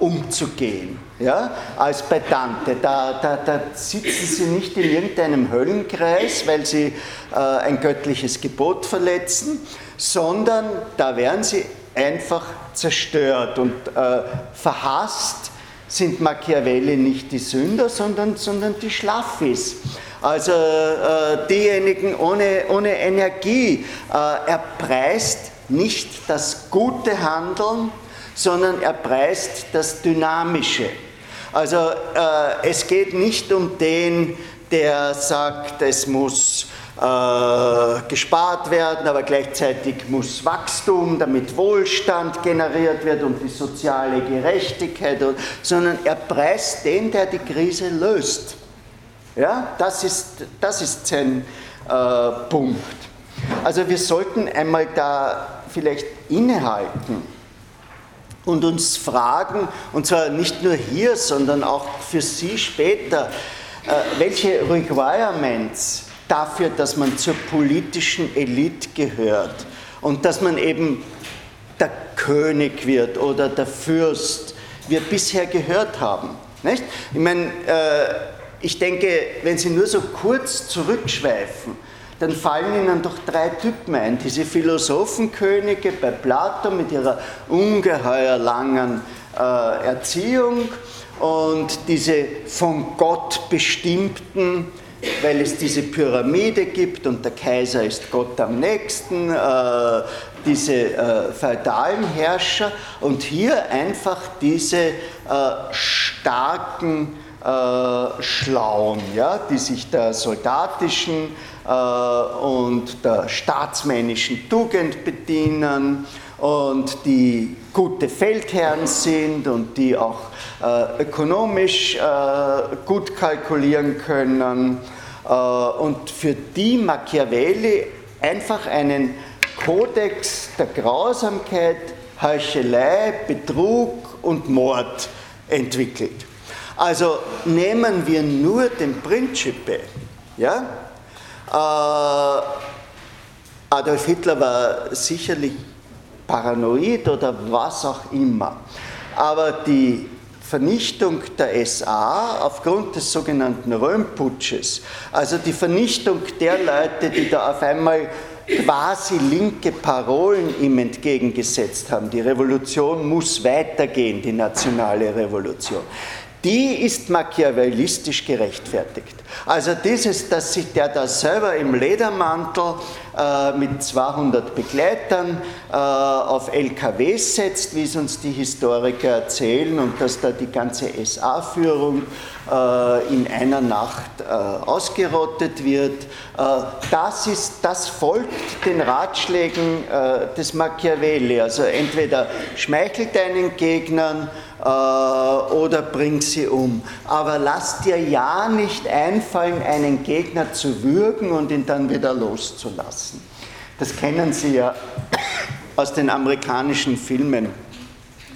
umzugehen ja, als bei Dante. Da, da, da, sitzen sie nicht in irgendeinem Höllenkreis, weil sie äh, ein göttliches Gebot verletzen, sondern da werden sie einfach zerstört und äh, verhasst sind Machiavelli nicht die Sünder, sondern, sondern die Schlaffis. Also äh, diejenigen ohne, ohne Energie. Äh, er preist nicht das gute Handeln, sondern er preist das Dynamische. Also äh, es geht nicht um den, der sagt, es muss äh, gespart werden, aber gleichzeitig muss Wachstum, damit Wohlstand generiert wird und die soziale Gerechtigkeit, sondern er preist den, der die Krise löst. Ja, das ist, das ist sein äh, Punkt. Also wir sollten einmal da vielleicht innehalten und uns fragen, und zwar nicht nur hier, sondern auch für Sie später, äh, welche Requirements dafür, dass man zur politischen Elite gehört und dass man eben der König wird oder der Fürst, wir bisher gehört haben. Nicht? Ich meine, äh, ich denke, wenn Sie nur so kurz zurückschweifen, dann fallen Ihnen doch drei Typen ein. Diese Philosophenkönige bei Plato mit ihrer ungeheuer langen äh, Erziehung und diese von Gott bestimmten weil es diese Pyramide gibt und der Kaiser ist Gott am nächsten, äh, diese äh, feudalen Herrscher und hier einfach diese äh, starken äh, Schlauen, ja, die sich der soldatischen äh, und der staatsmännischen Tugend bedienen und die gute Feldherren sind und die auch äh, ökonomisch äh, gut kalkulieren können äh, und für die Machiavelli einfach einen Kodex der Grausamkeit, Heuchelei, Betrug und Mord entwickelt. Also nehmen wir nur den Principe, ja? Äh, Adolf Hitler war sicherlich paranoid oder was auch immer. Aber die Vernichtung der SA aufgrund des sogenannten Röhmputsches, also die Vernichtung der Leute, die da auf einmal quasi linke Parolen ihm entgegengesetzt haben. Die Revolution muss weitergehen, die nationale Revolution die ist machiavellistisch gerechtfertigt. Also dieses, dass sich der da selber im Ledermantel mit 200 Begleitern äh, auf LKWs setzt, wie es uns die Historiker erzählen, und dass da die ganze SA-Führung äh, in einer Nacht äh, ausgerottet wird, äh, das, ist, das folgt den Ratschlägen äh, des Machiavelli. Also entweder schmeichelt deinen Gegnern, äh, oder bring sie um. Aber lass dir ja nicht einfallen, einen Gegner zu würgen und ihn dann wieder loszulassen. Das kennen Sie ja aus den amerikanischen Filmen,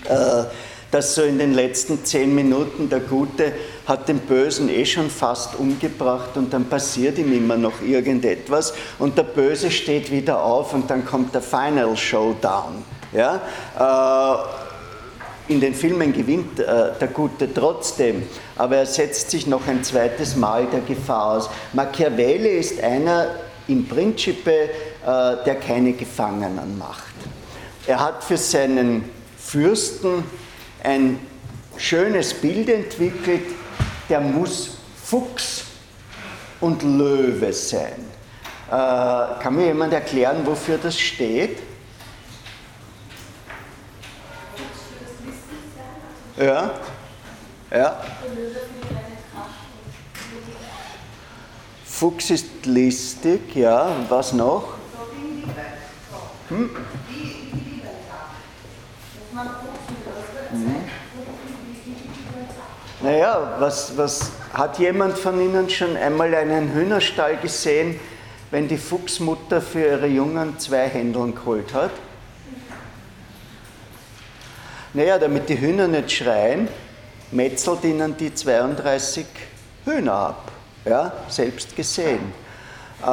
äh, dass so in den letzten zehn Minuten der Gute hat den Bösen eh schon fast umgebracht und dann passiert ihm immer noch irgendetwas und der Böse steht wieder auf und dann kommt der Final Showdown. Ja? Äh, in den Filmen gewinnt äh, der Gute trotzdem, aber er setzt sich noch ein zweites Mal der Gefahr aus. Machiavelli ist einer im Principe, äh, der keine Gefangenen macht. Er hat für seinen Fürsten ein schönes Bild entwickelt, der muss Fuchs und Löwe sein. Äh, kann mir jemand erklären, wofür das steht? Ja. Ja. Fuchs ist listig, ja, und was noch? Hm? Mhm. Naja, was, was hat jemand von Ihnen schon einmal einen Hühnerstall gesehen, wenn die Fuchsmutter für ihre Jungen zwei Händeln geholt hat? Naja, damit die Hühner nicht schreien, metzelt ihnen die 32 Hühner ab. Ja, selbst gesehen. Äh,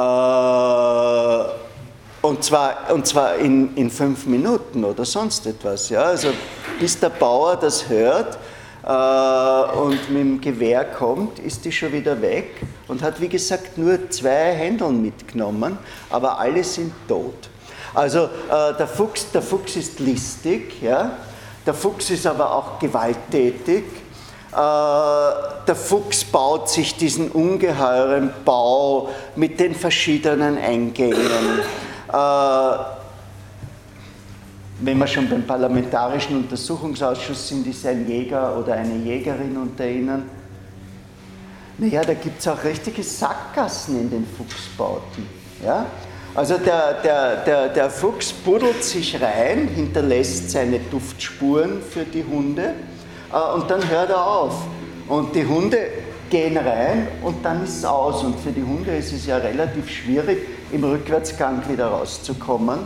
und zwar, und zwar in, in fünf Minuten oder sonst etwas. Ja? Also bis der Bauer das hört äh, und mit dem Gewehr kommt, ist die schon wieder weg und hat, wie gesagt, nur zwei Händeln mitgenommen, aber alle sind tot. Also äh, der, Fuchs, der Fuchs ist listig, ja? der Fuchs ist aber auch gewalttätig. Äh, der Fuchs baut sich diesen ungeheuren Bau mit den verschiedenen Eingängen. Äh, wenn wir schon beim Parlamentarischen Untersuchungsausschuss sind, ist ein Jäger oder eine Jägerin unter Ihnen. Naja, da gibt es auch richtige Sackgassen in den Fuchsbauten. Ja? Also der, der, der, der Fuchs buddelt sich rein, hinterlässt seine Duftspuren für die Hunde und dann hört er auf. Und die Hunde gehen rein und dann ist es aus. Und für die Hunde ist es ja relativ schwierig, im Rückwärtsgang wieder rauszukommen.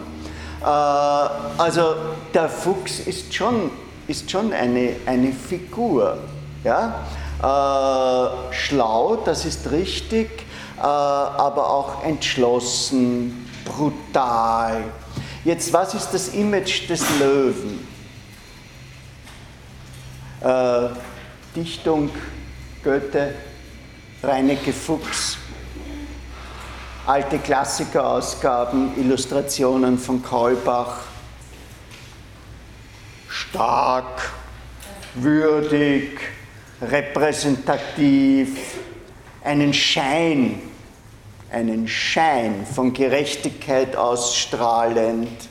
Äh, also der Fuchs ist schon, ist schon eine, eine Figur. Ja? Äh, schlau, das ist richtig, äh, aber auch entschlossen, brutal. Jetzt, was ist das Image des Löwen? Dichtung Goethe, Reinecke Fuchs, alte Klassikerausgaben, Illustrationen von Kaulbach, stark, würdig, repräsentativ, einen Schein, einen Schein von Gerechtigkeit ausstrahlend,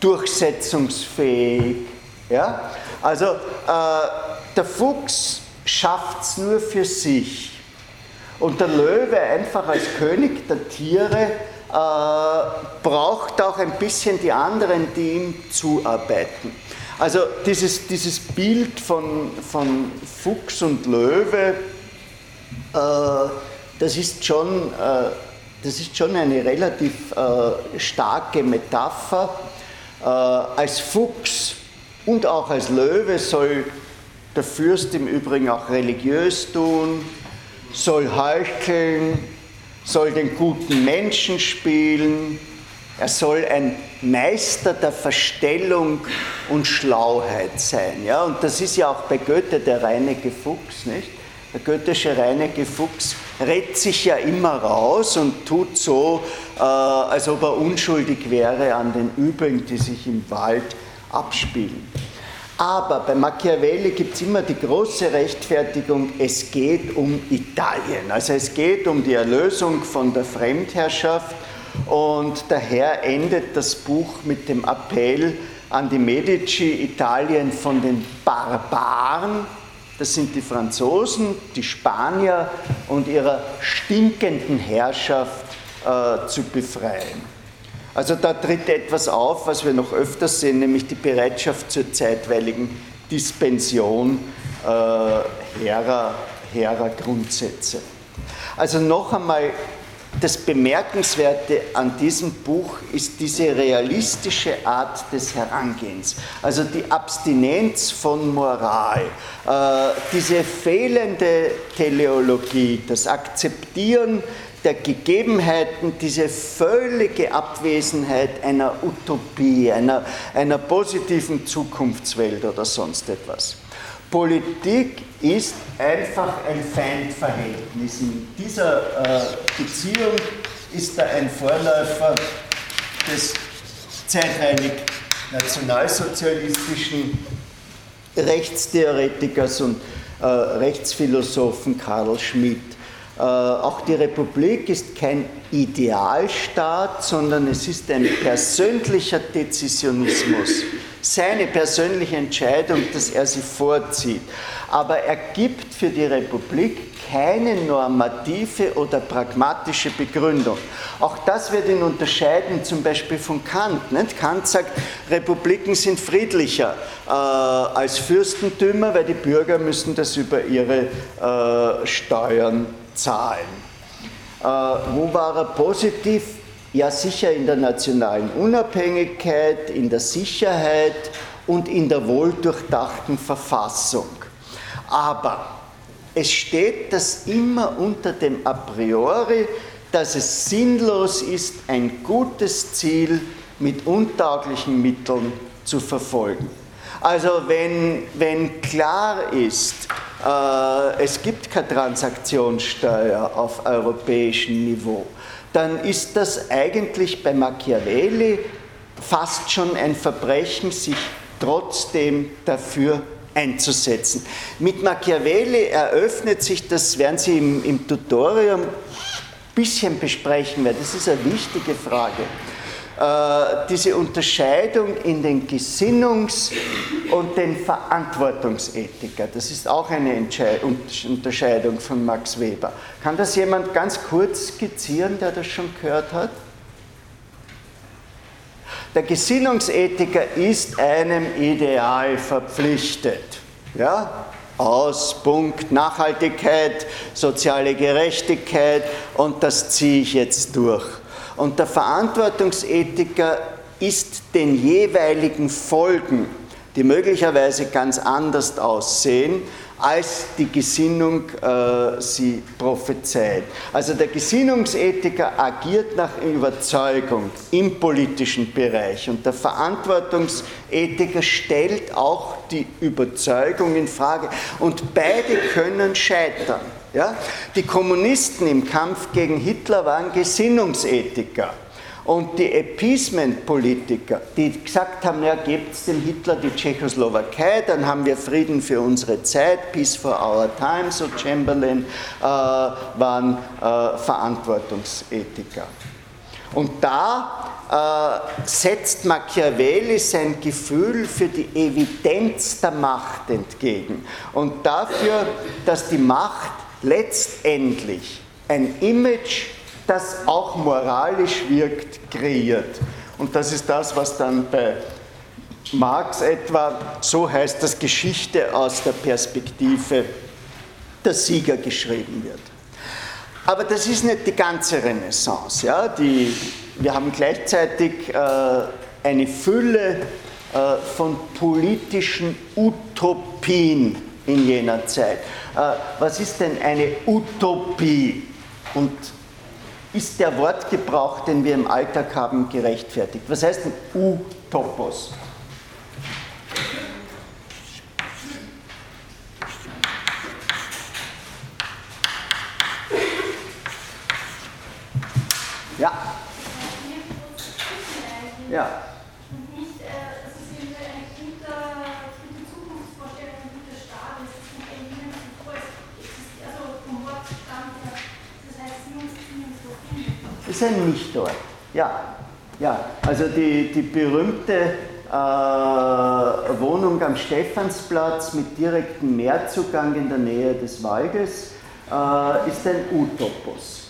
durchsetzungsfähig. Ja? Also äh, der Fuchs schafft es nur für sich. Und der Löwe, einfach als König der Tiere, äh, braucht auch ein bisschen die anderen, die ihm zuarbeiten. Also dieses, dieses Bild von, von Fuchs und Löwe, äh, das, ist schon, äh, das ist schon eine relativ äh, starke Metapher. Äh, als Fuchs und auch als Löwe soll der Fürst im Übrigen auch religiös tun, soll heucheln, soll den guten Menschen spielen, er soll ein Meister der Verstellung und Schlauheit sein. Ja? Und das ist ja auch bei Goethe der Reinecke Fuchs, nicht? Der goethische Reinecke Fuchs redet sich ja immer raus und tut so, äh, als ob er unschuldig wäre an den Übeln, die sich im Wald abspielen. Aber bei Machiavelli gibt es immer die große Rechtfertigung, es geht um Italien. Also es geht um die Erlösung von der Fremdherrschaft und daher endet das Buch mit dem Appell an die Medici, Italien von den Barbaren, das sind die Franzosen, die Spanier und ihrer stinkenden Herrschaft äh, zu befreien. Also da tritt etwas auf, was wir noch öfter sehen, nämlich die Bereitschaft zur zeitweiligen Dispension äh, hehrer, hehrer Grundsätze. Also noch einmal, das Bemerkenswerte an diesem Buch ist diese realistische Art des Herangehens, also die Abstinenz von Moral, äh, diese fehlende Teleologie, das Akzeptieren der Gegebenheiten diese völlige Abwesenheit einer Utopie, einer, einer positiven Zukunftswelt oder sonst etwas. Politik ist einfach ein Feindverhältnis. In dieser äh, Beziehung ist da ein Vorläufer des zeitweilig nationalsozialistischen Rechtstheoretikers und äh, Rechtsphilosophen Karl Schmidt. Äh, auch die Republik ist kein Idealstaat, sondern es ist ein persönlicher Dezisionismus seine persönliche Entscheidung, dass er sie vorzieht. Aber er gibt für die Republik keine normative oder pragmatische Begründung. Auch das wird ihn unterscheiden, zum Beispiel von Kant. Nicht? Kant sagt, Republiken sind friedlicher äh, als Fürstentümer, weil die Bürger müssen das über ihre äh, Steuern zahlen. Äh, wo war er positiv? Ja, sicher in der nationalen Unabhängigkeit, in der Sicherheit und in der wohldurchdachten Verfassung. Aber es steht das immer unter dem A priori, dass es sinnlos ist, ein gutes Ziel mit untauglichen Mitteln zu verfolgen. Also wenn, wenn klar ist, es gibt keine Transaktionssteuer auf europäischem Niveau, dann ist das eigentlich bei Machiavelli fast schon ein Verbrechen, sich trotzdem dafür einzusetzen. Mit Machiavelli eröffnet sich, das werden Sie im, im Tutorium ein bisschen besprechen, weil das ist eine wichtige Frage, äh, diese Unterscheidung in den Gesinnungs- und den Verantwortungsethiker. Das ist auch eine Unterscheidung von Max Weber. Kann das jemand ganz kurz skizzieren, der das schon gehört hat? Der Gesinnungsethiker ist einem Ideal verpflichtet. Ja? Aus, Punkt, Nachhaltigkeit, soziale Gerechtigkeit und das ziehe ich jetzt durch. Und der Verantwortungsethiker ist den jeweiligen Folgen, die möglicherweise ganz anders aussehen, als die Gesinnung äh, sie prophezeit. Also der Gesinnungsethiker agiert nach Überzeugung im politischen Bereich und der Verantwortungsethiker stellt auch die Überzeugung in Frage und beide können scheitern. Ja? Die Kommunisten im Kampf gegen Hitler waren Gesinnungsethiker. Und die Appeasement-Politiker, die gesagt haben, ja, gebt dem Hitler die Tschechoslowakei, dann haben wir Frieden für unsere Zeit, Peace for our time, so Chamberlain, äh, waren äh, Verantwortungsethiker. Und da äh, setzt Machiavelli sein Gefühl für die Evidenz der Macht entgegen und dafür, dass die Macht letztendlich ein Image das auch moralisch wirkt, kreiert. Und das ist das, was dann bei Marx etwa, so heißt das, Geschichte aus der Perspektive der Sieger geschrieben wird. Aber das ist nicht die ganze Renaissance. Ja? Die, wir haben gleichzeitig äh, eine Fülle äh, von politischen Utopien in jener Zeit. Äh, was ist denn eine Utopie? Und ist der Wortgebrauch, den wir im Alltag haben, gerechtfertigt? Was heißt ein U-Topos? Ja. Ja. Ist ein Nichtort. Ja, ja. Also die, die berühmte äh, Wohnung am Stephansplatz mit direktem Meerzugang in der Nähe des Waldes äh, ist ein Utopos.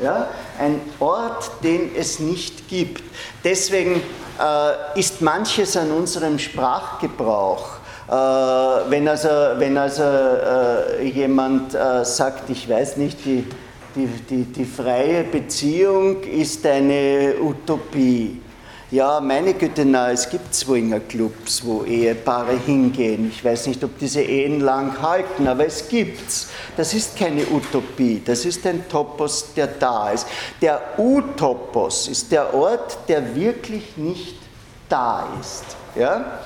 Ja? Ein Ort, den es nicht gibt. Deswegen äh, ist manches an unserem Sprachgebrauch äh, wenn also, wenn also äh, jemand äh, sagt, ich weiß nicht, die die, die, die freie Beziehung ist eine Utopie. Ja, meine Güte, na, es gibt Swingerclubs, wo Ehepaare hingehen. Ich weiß nicht, ob diese Ehen lang halten, aber es gibt's. Das ist keine Utopie, das ist ein Topos, der da ist. Der Utopos ist der Ort, der wirklich nicht da ist. Ja?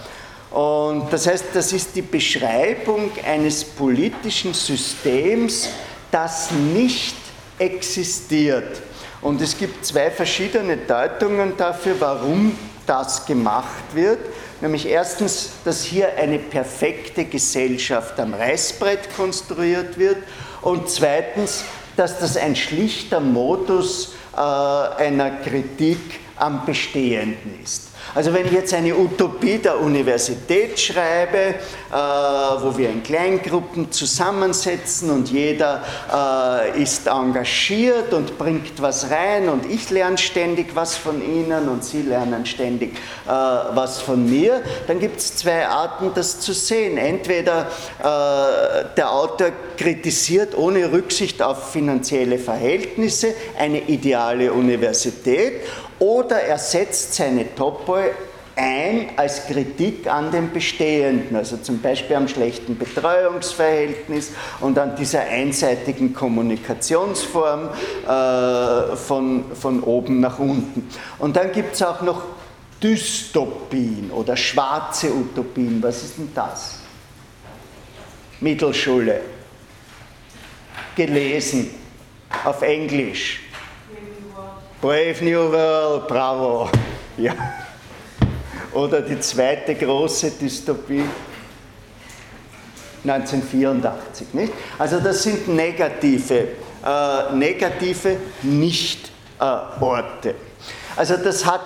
Und das heißt, das ist die Beschreibung eines politischen Systems, das nicht existiert. Und es gibt zwei verschiedene Deutungen dafür, warum das gemacht wird. Nämlich erstens, dass hier eine perfekte Gesellschaft am Reißbrett konstruiert wird und zweitens, dass das ein schlichter Modus äh, einer Kritik am Bestehenden ist. Also wenn ich jetzt eine Utopie der Universität schreibe, äh, wo wir in Kleingruppen zusammensetzen und jeder äh, ist engagiert und bringt was rein und ich lerne ständig was von ihnen und sie lernen ständig äh, was von mir, dann gibt es zwei Arten, das zu sehen. Entweder der Autor kritisiert ohne Rücksicht auf finanzielle Verhältnisse eine ideale Universität oder er setzt seine Topoi ein als Kritik an dem Bestehenden, also zum Beispiel am schlechten Betreuungsverhältnis und an dieser einseitigen Kommunikationsform äh, von, von oben nach unten. Und dann gibt es auch noch Dystopien oder schwarze Utopien. Was ist denn das? Mittelschule. Gelesen. Auf Englisch. Brave New World, bravo. Ja. Oder die zweite große Dystopie 1984. Nicht? Also das sind negative, äh, negative Nicht-Orte. Also das hat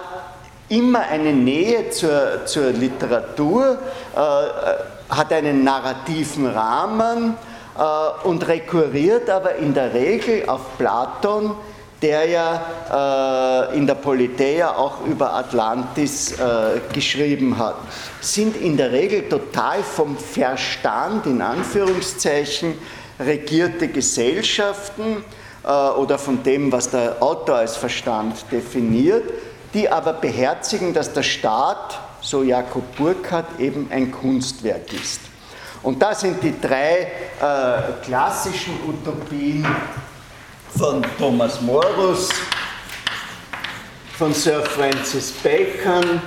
immer eine Nähe zur, zur Literatur, äh, hat einen narrativen Rahmen äh, und rekurriert aber in der Regel auf Platon, der ja äh, in der Politeia auch über Atlantis äh, geschrieben hat, sind in der Regel total vom Verstand, in Anführungszeichen, regierte Gesellschaften äh, oder von dem, was der Autor als Verstand definiert, die aber beherzigen, dass der Staat, so Jakob Burckhardt, eben ein Kunstwerk ist. Und da sind die drei äh, klassischen Utopien von Thomas Morus, von Sir Francis Bacon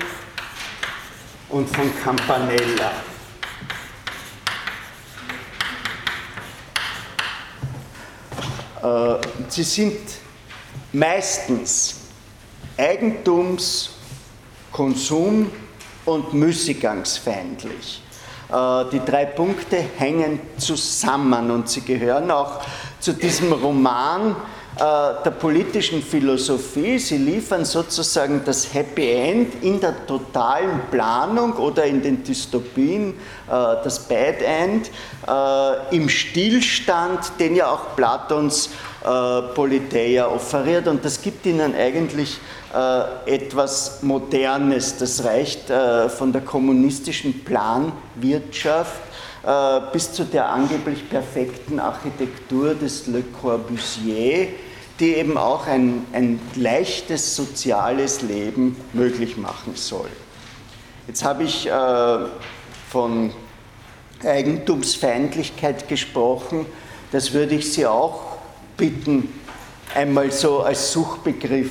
und von Campanella. Äh, sie sind meistens Eigentums-, Konsum- und Müßiggangsfeindlich. Äh, die drei Punkte hängen zusammen und sie gehören auch zu diesem Roman äh, der politischen Philosophie. Sie liefern sozusagen das Happy End in der totalen Planung oder in den Dystopien äh, das Bad End äh, im Stillstand, den ja auch Platons Politeia offeriert. Und das gibt ihnen eigentlich etwas Modernes. Das reicht von der kommunistischen Planwirtschaft äh, bis zu der angeblich perfekten Architektur des Le Corbusier, die eben auch ein, ein leichtes soziales Leben möglich machen soll. Jetzt habe ich äh, von Eigentumsfeindlichkeit gesprochen. Das würde ich Sie auch bitten, einmal so als Suchbegriff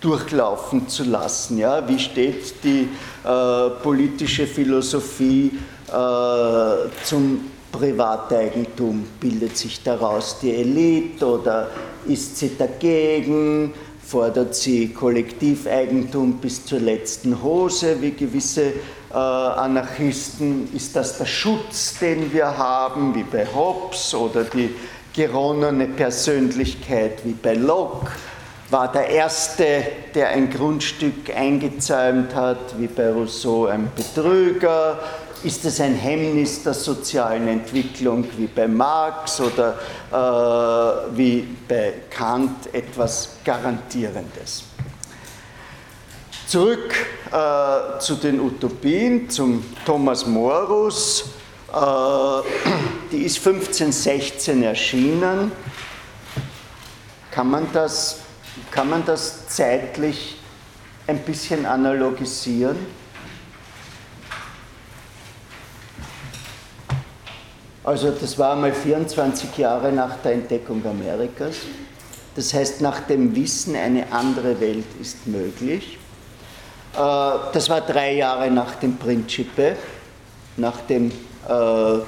durchlaufen zu lassen. Ja? Wie steht die äh, politische Philosophie äh, zum Privateigentum? Bildet sich daraus die Elite oder ist sie dagegen? Fordert sie Kollektiveigentum bis zur letzten Hose, wie gewisse äh, Anarchisten? Ist das der Schutz, den wir haben, wie bei Hobbes oder die geronnene Persönlichkeit wie bei Locke? War der Erste, der ein Grundstück eingezäumt hat, wie bei Rousseau ein Betrüger? Ist es ein Hemmnis der sozialen Entwicklung wie bei Marx oder äh, wie bei Kant etwas Garantierendes? Zurück äh, zu den Utopien, zum Thomas Morus. Äh, die ist 1516 erschienen. Kann man das, kann man das zeitlich ein bisschen analogisieren? Also das war einmal 24 Jahre nach der Entdeckung Amerikas. Das heißt, nach dem Wissen, eine andere Welt ist möglich. Äh, das war drei Jahre nach dem Principe, nach dem äh,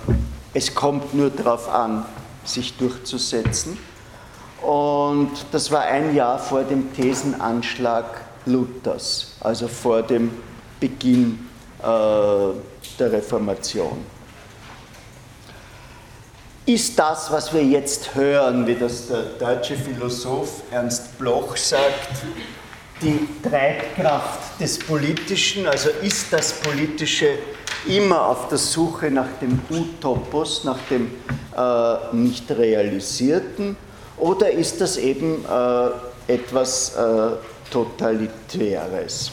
Es kommt nur darauf an, sich durchzusetzen. Und das war ein Jahr vor dem Thesenanschlag Luthers, also vor dem Beginn äh, der Reformation ist das, was wir jetzt hören, wie das der deutsche Philosoph Ernst Bloch sagt, die Treibkraft des Politischen, also ist das Politische immer auf der Suche nach dem Utopos, nach dem äh, nicht realisierten, oder ist das eben äh, etwas äh, Totalitäres?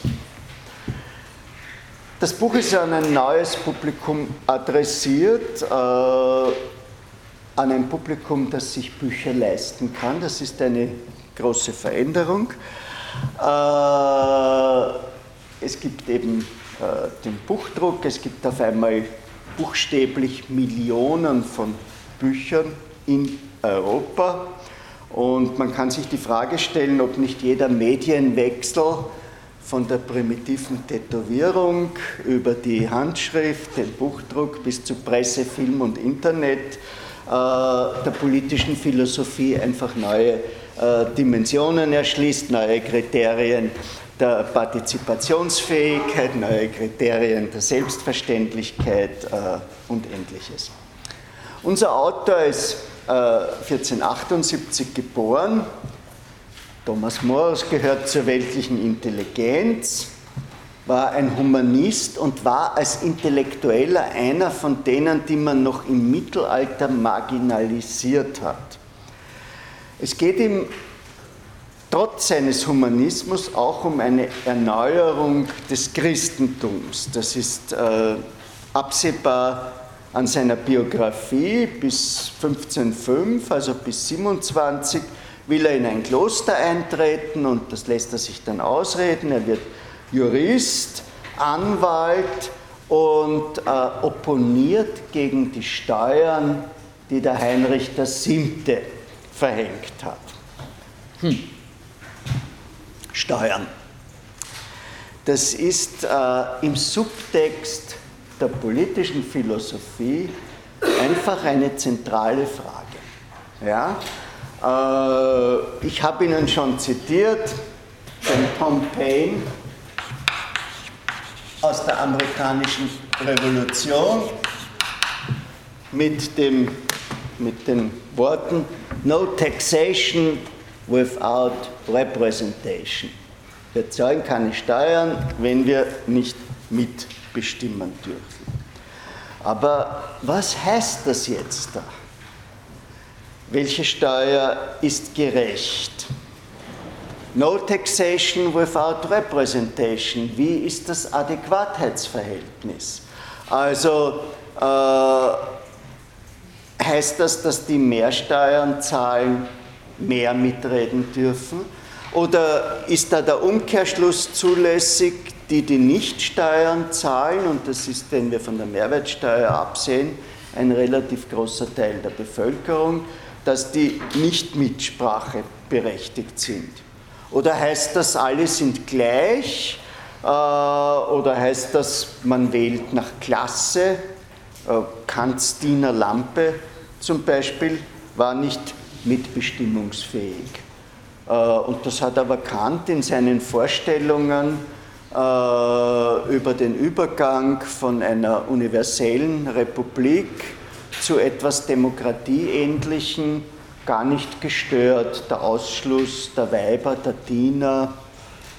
Das Buch ist an ein neues Publikum adressiert, äh, an ein Publikum, das sich Bücher leisten kann. Das ist eine große Veränderung. Äh, es gibt eben äh, den Buchdruck, es gibt auf einmal buchstäblich Millionen von Büchern in Europa. Und man kann sich die Frage stellen, ob nicht jeder Medienwechsel von der primitiven Tätowierung über die Handschrift, den Buchdruck bis zu Presse, Film und Internet der politischen Philosophie einfach neue äh, Dimensionen erschließt, neue Kriterien der Partizipationsfähigkeit, neue Kriterien der Selbstverständlichkeit äh, und ähnliches. Unser Autor ist 1478 geboren. Thomas Morus gehört zur weltlichen Intelligenz, war ein Humanist und war als Intellektueller einer von denen, die man noch im Mittelalter marginalisiert hat. Es geht ihm trotz seines Humanismus auch um eine Erneuerung des Christentums. Das ist äh, absehbar an seiner Biografie bis 1505, also bis 27, will er in ein Kloster eintreten und das lässt er sich dann ausreden. Er wird Jurist, Anwalt und äh, opponiert gegen die Steuern, die der Heinrich VII verhängt hat. Hm. Steuern. Das ist äh, im Subtext der politischen Philosophie einfach eine zentrale Frage. Ja? Äh, ich habe Ihnen schon zitiert, den Tom Paine aus der amerikanischen Revolution mit, dem, mit den Worten No taxation without representation. Wir zahlen keine Steuern, wenn wir nicht mitbestimmen dürfen. Aber was heißt das jetzt da? Welche Steuer ist gerecht? No taxation without representation. Wie ist das Adäquatheitsverhältnis? Also äh, heißt das, dass die mehr Steuern zahlen, mehr mitreden dürfen? Oder ist da der Umkehrschluss zulässig, die, die nicht Steuern zahlen, und das ist, wenn wir von der Mehrwertsteuer absehen, ein relativ großer Teil der Bevölkerung, dass die nicht Mitsprache berechtigt sind? Oder heißt das, alle sind gleich? Äh, oder heißt das, man wählt nach Klasse? Äh, Kants Diener Lampe zum Beispiel war nicht mitbestimmungsfähig. Äh, und das hat aber Kant in seinen Vorstellungen über den Übergang von einer universellen Republik zu etwas Demokratieähnlichen gar nicht gestört. Der Ausschluss der Weiber, der Diener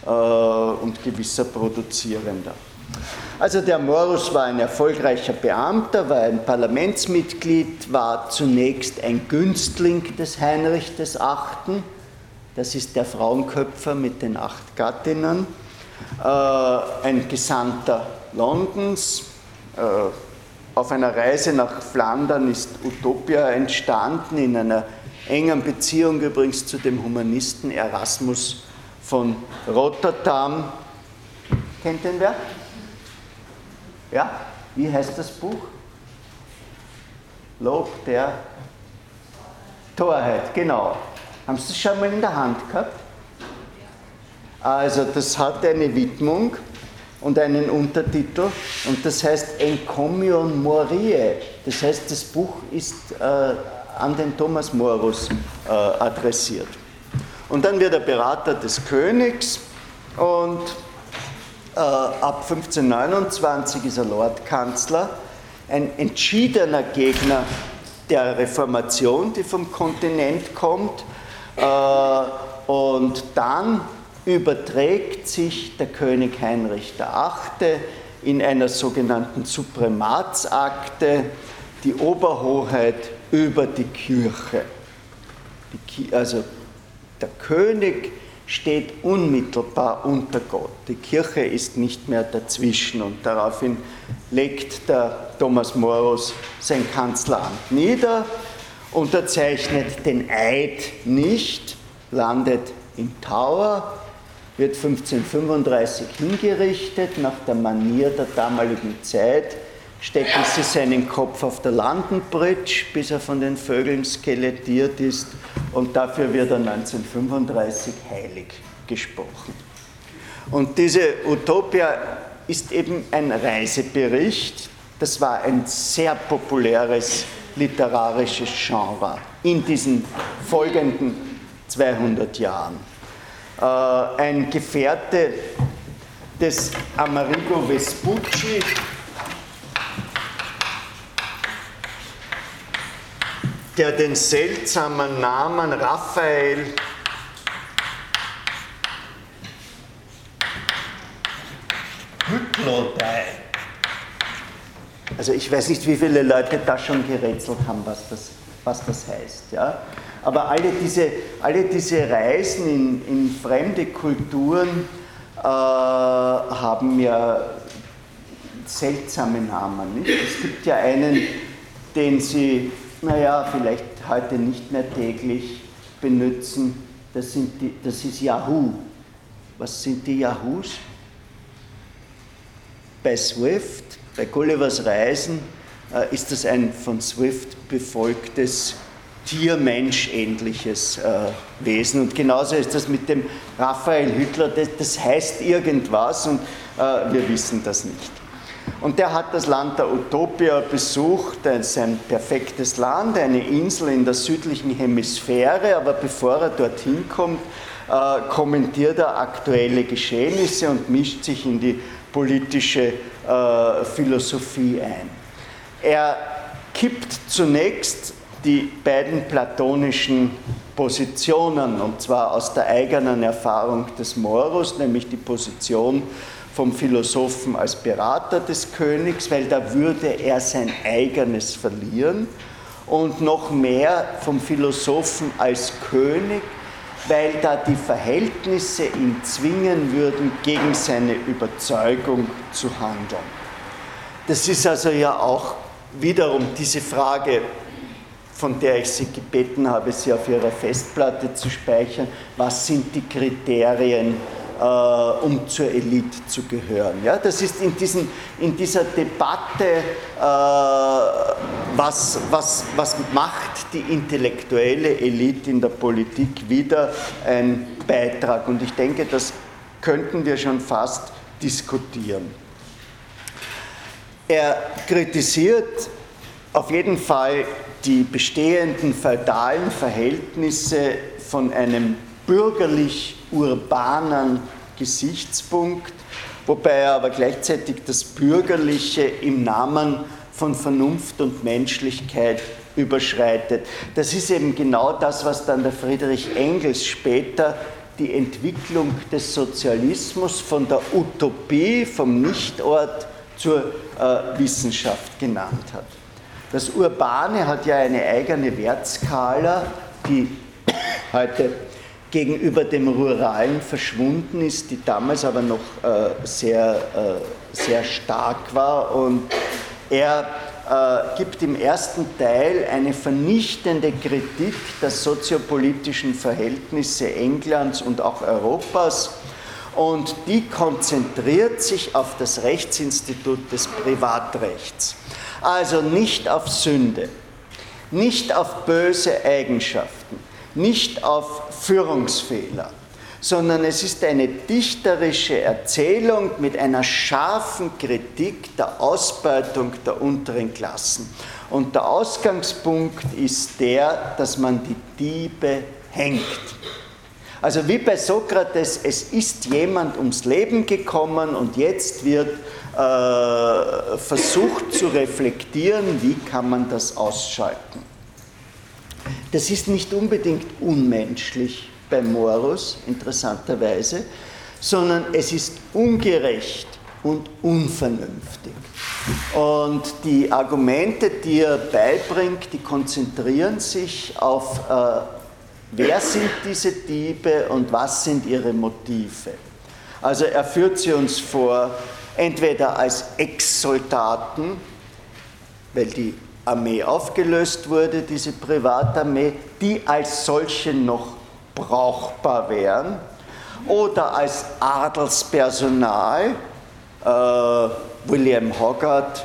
äh, und gewisser Produzierender. Also der Morus war ein erfolgreicher Beamter, war ein Parlamentsmitglied, war zunächst ein Günstling des Heinrich VIII. Das ist der Frauenköpfer mit den acht Gattinnen. Äh, ein Gesandter Londons. Äh, auf einer Reise nach Flandern ist Utopia entstanden, in einer engen Beziehung übrigens zu dem Humanisten Erasmus von Rotterdam. Kennt den wer? Ja, wie heißt das Buch? Lob der Torheit, genau. Haben Sie es schon mal in der Hand gehabt? Also, das hat eine Widmung und einen Untertitel und das heißt Encomion Morie. Das heißt, das Buch ist äh, an den Thomas Morus äh, adressiert. Und dann wird er Berater des Königs und äh, ab 1529 ist er Lordkanzler, ein entschiedener Gegner der Reformation, die vom Kontinent kommt. Äh, und dann überträgt sich der König Heinrich VIII. in einer sogenannten Suprematsakte die Oberhoheit über die Kirche. Die, also der König steht unmittelbar unter Gott. Die Kirche ist nicht mehr dazwischen und daraufhin legt der Thomas Morus sein Kanzleramt nieder, unterzeichnet den Eid nicht, landet im Tower, wird 1535 hingerichtet nach der Manier der damaligen Zeit stecken sie seinen Kopf auf der London Bridge, bis er von den Vögeln skelettiert ist und dafür wird er 1935 heilig gesprochen. Und diese Utopia ist eben ein Reisebericht. Das war ein sehr populäres literarisches Genre in diesen folgenden 200 Jahren. Äh, ein Gefährte des Amerigo Vespucci, der den seltsamen Namen Raphael Hyklodei. Also ich weiß nicht, wie viele Leute da schon gerätselt haben, was das, was das heißt. Ja? Aber alle diese, alle diese Reisen in, in fremde Kulturen äh, haben ja seltsame Namen. Nicht? Es gibt ja einen, den Sie naja, vielleicht heute nicht mehr täglich benutzen, das, sind die, das ist Yahoo. Was sind die Yahoos? Bei Swift, bei Gullivers Reisen, äh, ist das ein von Swift befolgtes Tier-Mensch-ähnliches äh, Wesen. Und genauso ist das mit dem Raphael Hüttler, das, das heißt irgendwas und äh, wir wissen das nicht. Und der hat das Land der Utopia besucht, es ist ein perfektes Land, eine Insel in der südlichen Hemisphäre, aber bevor er dorthin kommt, äh, kommentiert er aktuelle Geschehnisse und mischt sich in die politische äh, Philosophie ein. Er kippt zunächst die beiden platonischen Positionen, und zwar aus der eigenen Erfahrung des Morus, nämlich die Position vom Philosophen als Berater des Königs, weil da würde er sein eigenes verlieren und noch mehr vom Philosophen als König, weil da die Verhältnisse ihn zwingen würden, gegen seine Überzeugung zu handeln. Das ist also ja auch wiederum diese Frage, von der ich Sie gebeten habe, sie auf Ihrer Festplatte zu speichern. Was sind die Kriterien äh, um zur Elite zu gehören. Ja, das ist in, diesen, in dieser Debatte, äh, was, was, was macht die intellektuelle Elite in der Politik wieder ein Beitrag. Und ich denke, das könnten wir schon fast diskutieren. Er kritisiert auf jeden Fall die bestehenden feudalen Verhältnisse von einem bürgerlich urbanen Gesichtspunkt, wobei er aber gleichzeitig das Bürgerliche im Namen von Vernunft und Menschlichkeit überschreitet. Das ist eben genau das, was dann der Friedrich Engels später die Entwicklung des Sozialismus von der Utopie, vom Nichtort zur äh, Wissenschaft genannt hat. Das Urbane hat ja eine eigene Wertskala, die heute gegenüber dem Ruralen verschwunden ist, die damals aber noch äh, sehr, äh, sehr stark war. Und er äh, gibt im ersten Teil eine vernichtende Kritik der soziopolitischen Verhältnisse Englands und auch Europas. Und die konzentriert sich auf das Rechtsinstitut des Privatrechts. Also nicht auf Sünde, nicht auf böse Eigenschaften, nicht auf Führungsfehler, sondern es ist eine dichterische Erzählung mit einer scharfen Kritik der Ausbeutung der unteren Klassen. Und der Ausgangspunkt ist der, dass man die Diebe hängt. Also wie bei Sokrates, es ist jemand ums Leben gekommen und jetzt wird äh, versucht zu reflektieren, wie kann man das ausschalten. Das ist nicht unbedingt unmenschlich, bei Morus, interessanterweise, sondern es ist ungerecht und unvernünftig. Und die Argumente, die er beibringt, die konzentrieren sich auf, äh, wer sind diese Diebe und was sind ihre Motive. Also er führt sie uns vor, entweder als Ex-Soldaten, weil die Armee aufgelöst wurde, diese Privatarmee, die als solche noch brauchbar wären, oder als Adelspersonal, äh, William Hogarth,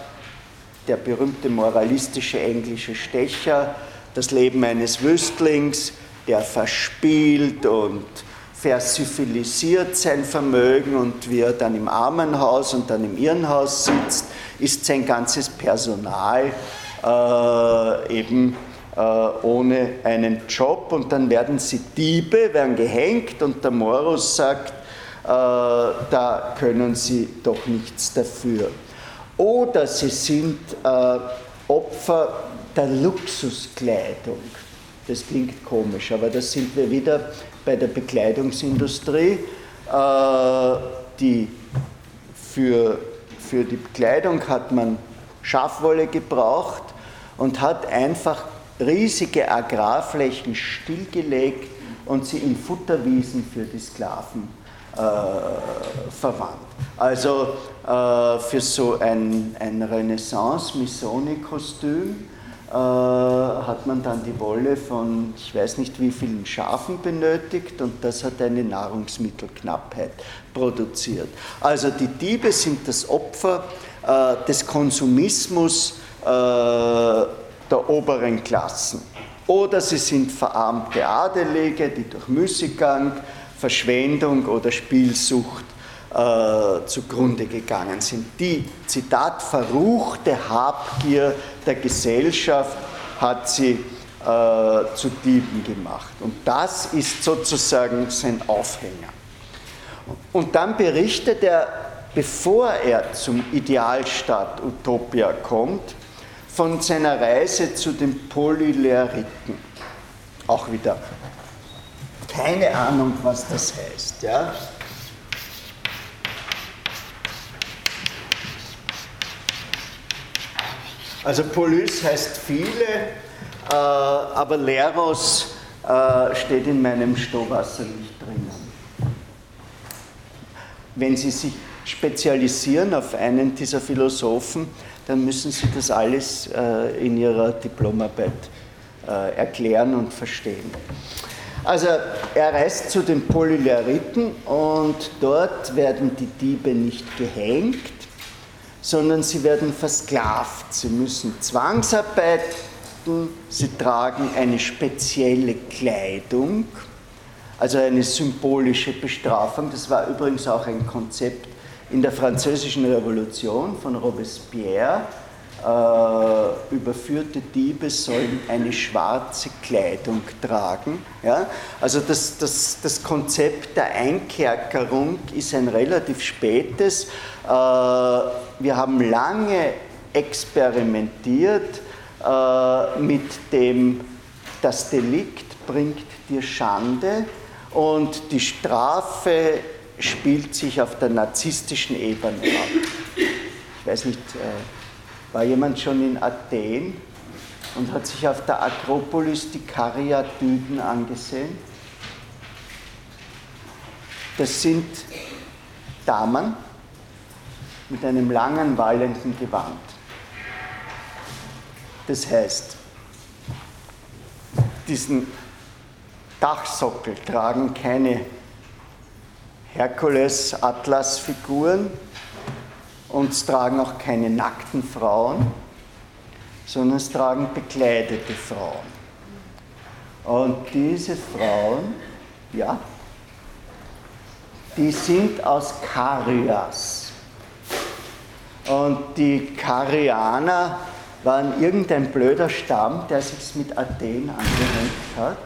der berühmte moralistische englische Stecher, das Leben eines Wüstlings, der verspielt und versyphilisiert sein Vermögen und wie er dann im Armenhaus und dann im Irrenhaus sitzt, ist sein ganzes Personal äh, eben äh, ohne einen Job und dann werden sie Diebe, werden gehängt und der Morus sagt, äh, da können sie doch nichts dafür. Oder sie sind äh, Opfer der Luxuskleidung. Das klingt komisch, aber da sind wir wieder bei der Bekleidungsindustrie, äh, die für, für die Bekleidung hat man Schafwolle gebraucht und hat einfach riesige Agrarflächen stillgelegt und sie in Futterwiesen für die Sklaven äh, verwandt. Also äh, für so ein, ein Renaissance-Misoni-Kostüm äh, hat man dann die Wolle von ich weiß nicht wie vielen Schafen benötigt und das hat eine Nahrungsmittelknappheit produziert. Also die Diebe sind das Opfer äh, des Konsumismus der oberen Klassen. Oder sie sind verarmte Adelige, die durch Müßiggang, Verschwendung oder Spielsucht äh, zugrunde gegangen sind. Die, Zitat, verruchte Habgier der Gesellschaft hat sie äh, zu Dieben gemacht. Und das ist sozusagen sein Aufhänger. Und dann berichtet er, bevor er zum Idealstaat Utopia kommt, von seiner Reise zu den Polyleriten. Auch wieder keine Ahnung, was das heißt. Ja? Also Polys heißt viele, äh, aber Leros äh, steht in meinem Stohwasser nicht drinnen. Wenn Sie sich spezialisieren auf einen dieser Philosophen, dann müssen Sie das alles äh, in Ihrer Diplomarbeit äh, erklären und verstehen. Also er reist zu den Polyleriten und dort werden die Diebe nicht gehängt, sondern sie werden versklavt. Sie müssen Zwangsarbeiten, sie tragen eine spezielle Kleidung, also eine symbolische Bestrafung. Das war übrigens auch ein Konzept in der Französischen Revolution von Robespierre äh, überführte Diebe sollen eine schwarze Kleidung tragen. Ja? Also das, das, das Konzept der Einkerkerung ist ein relativ spätes. Äh, wir haben lange experimentiert äh, mit dem, das Delikt bringt dir Schande und die Strafe spielt sich auf der narzisstischen Ebene ab. Ich weiß nicht, äh, war jemand schon in Athen und hat sich auf der Akropolis die Karyatiden angesehen? Das sind Damen mit einem langen, wallenden Gewand. Das heißt, diesen Dachsockel tragen keine Herkules-Atlas-Figuren und es tragen auch keine nackten Frauen, sondern es tragen bekleidete Frauen. Und diese Frauen, ja, die sind aus Karias. Und die Karianer waren irgendein blöder Stamm, der sich mit Athen angehängt hat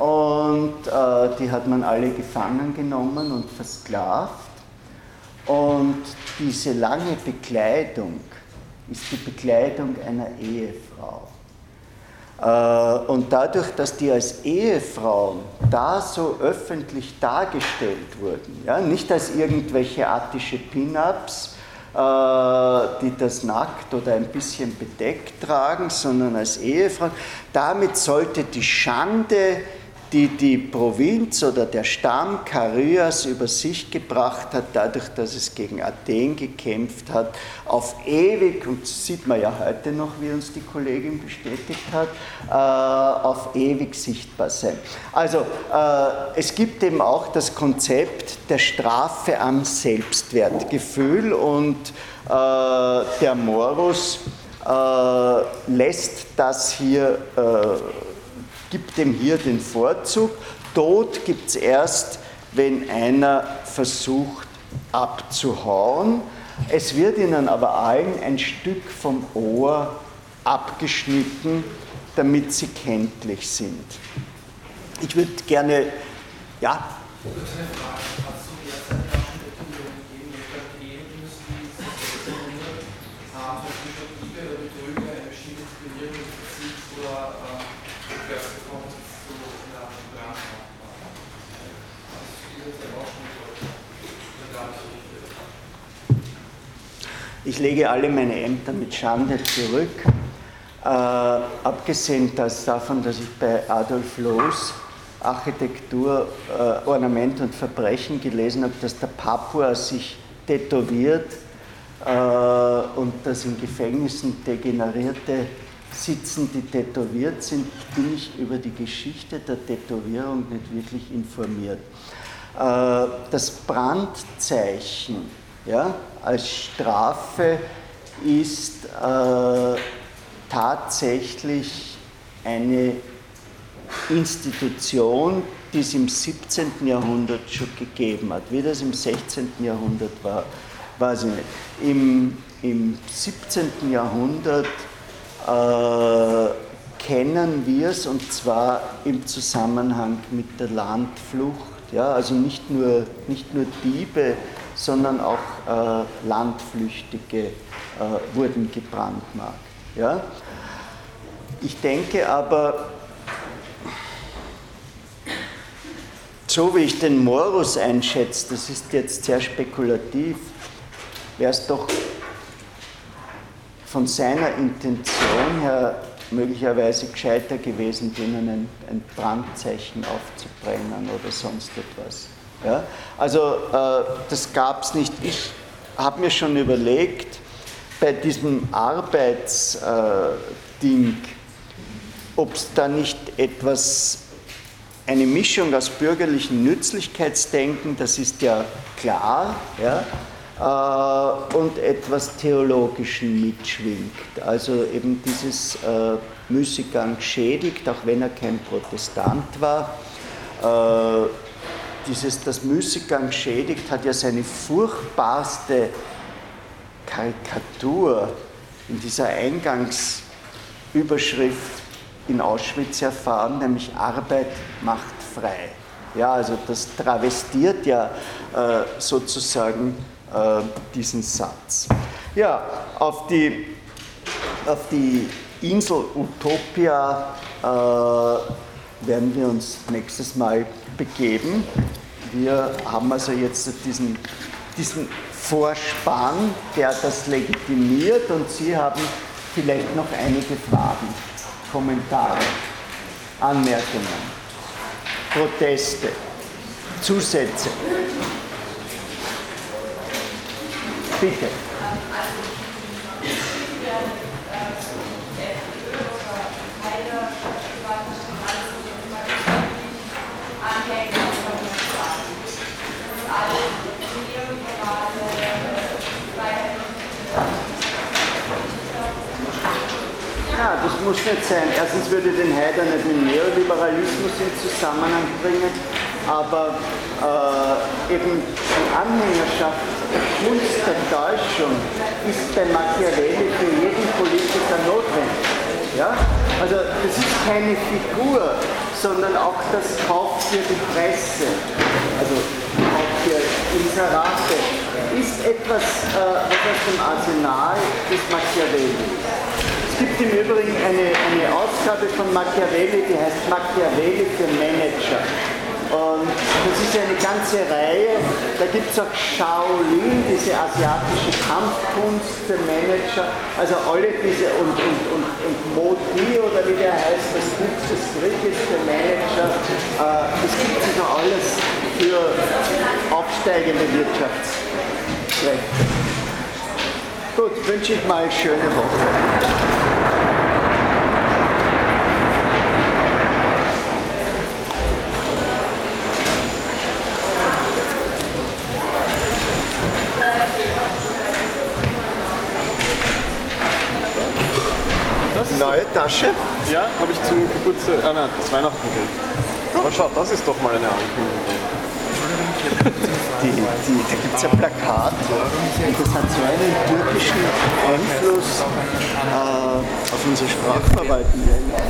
und äh, die hat man alle gefangen genommen und versklavt. Und diese lange Bekleidung ist die Bekleidung einer Ehefrau. Äh, und dadurch, dass die als Ehefrauen da so öffentlich dargestellt wurden, ja, nicht als irgendwelche attische Pin-ups, äh, die das nackt oder ein bisschen bedeckt tragen, sondern als Ehefrauen, damit sollte die Schande die die Provinz oder der Stamm Karyas über sich gebracht hat, dadurch, dass es gegen Athen gekämpft hat, auf ewig, und das sieht man ja heute noch, wie uns die Kollegin bestätigt hat, äh, auf ewig sichtbar sein. Also äh, es gibt eben auch das Konzept der Strafe am Selbstwertgefühl und äh, der Morus äh, lässt das hier äh, gibt dem hier den Vorzug. Tod gibt es erst, wenn einer versucht abzuhauen. Es wird ihnen aber allen ein Stück vom Ohr abgeschnitten, damit sie kenntlich sind. Ich würde gerne, ja. Ich lege alle meine Ämter mit Schande zurück, äh, abgesehen dass davon, dass ich bei Adolf Loos Architektur, äh, Ornament und Verbrechen gelesen habe, dass der Papua sich tätowiert äh, und dass in Gefängnissen Degenerierte sitzen, die tätowiert sind, bin ich über die Geschichte der Tätowierung nicht wirklich informiert. Äh, das Brandzeichen ja, als Strafe ist äh, tatsächlich eine Institution, die es im 17. Jahrhundert schon gegeben hat. Wie das im 16. Jahrhundert war, weiß ich nicht. Im, im 17. Jahrhundert äh, kennen wir es und zwar im Zusammenhang mit der Landflucht. Ja, also nicht nur, nicht nur Diebe sondern auch äh, Landflüchtige äh, wurden gebrandmarkt. Ja? Ich denke aber, so wie ich den Morus einschätze, das ist jetzt sehr spekulativ, wäre es doch von seiner Intention her möglicherweise gescheiter gewesen, denen ein, Brandzeichen aufzubrennen oder sonst etwas. Ja? Also äh, das gab es nicht. Ich habe mir schon überlegt, bei diesem Arbeitsding, äh, ob es da nicht etwas, eine Mischung aus bürgerlichen Nützlichkeitsdenken, das ist ja klar, ja, äh, und etwas Theologischen mitschwingt. Also eben dieses äh, Müßiggang schädigt, auch wenn er kein Protestant war. Äh, dieses Das Müßiggang schädigt hat ja seine furchtbarste Karikatur in dieser Eingangsüberschrift in Auschwitz erfahren, nämlich Arbeit macht frei. Ja, also das travestiert ja äh, sozusagen äh, diesen Satz. Ja, auf die, auf die Insel Utopia äh, werden wir uns nächstes Mal begeben. Wir haben also jetzt diesen, diesen Vorspann, der das legitimiert und Sie haben vielleicht noch einige Fragen, Kommentare, Anmerkungen, Proteste, Zusätze. Bitte. Ja, das muss nicht sein. Erstens würde den Haider nicht mit Neoliberalismus in Zusammenhang bringen, aber äh, eben die Anhängerschaft Kunst der Täuschung ist bei Machiavelli für jeden Politiker notwendig. Ja? Also das ist keine Figur, sondern auch das kauft für die Presse, also kauft für Inserate, ist etwas, äh, was aus dem Arsenal des Machiavelli ist. Es gibt im Übrigen eine, eine Ausgabe von Machiavelli, die heißt Machiavelli für Manager. Und das ist eine ganze Reihe. Da gibt es auch Shaolin, diese asiatische Kampfkunst für Manager. Also alle diese, und, und, und, und Modi oder wie der heißt, das gibt es wirklich für Manager. Äh, es gibt sicher alles für aufsteigende Wirtschaftskräfte. Gut, wünsche ich mal schöne Woche. Neue Tasche? Ja, habe ich zum Geburtstag, ah nein, das Weihnachten gekriegt. Aber schaut, das ist doch mal eine Ankündigung. Die, die, da gibt es ein Plakat und das hat so einen türkischen Einfluss äh, auf unsere Sprachverwaltung.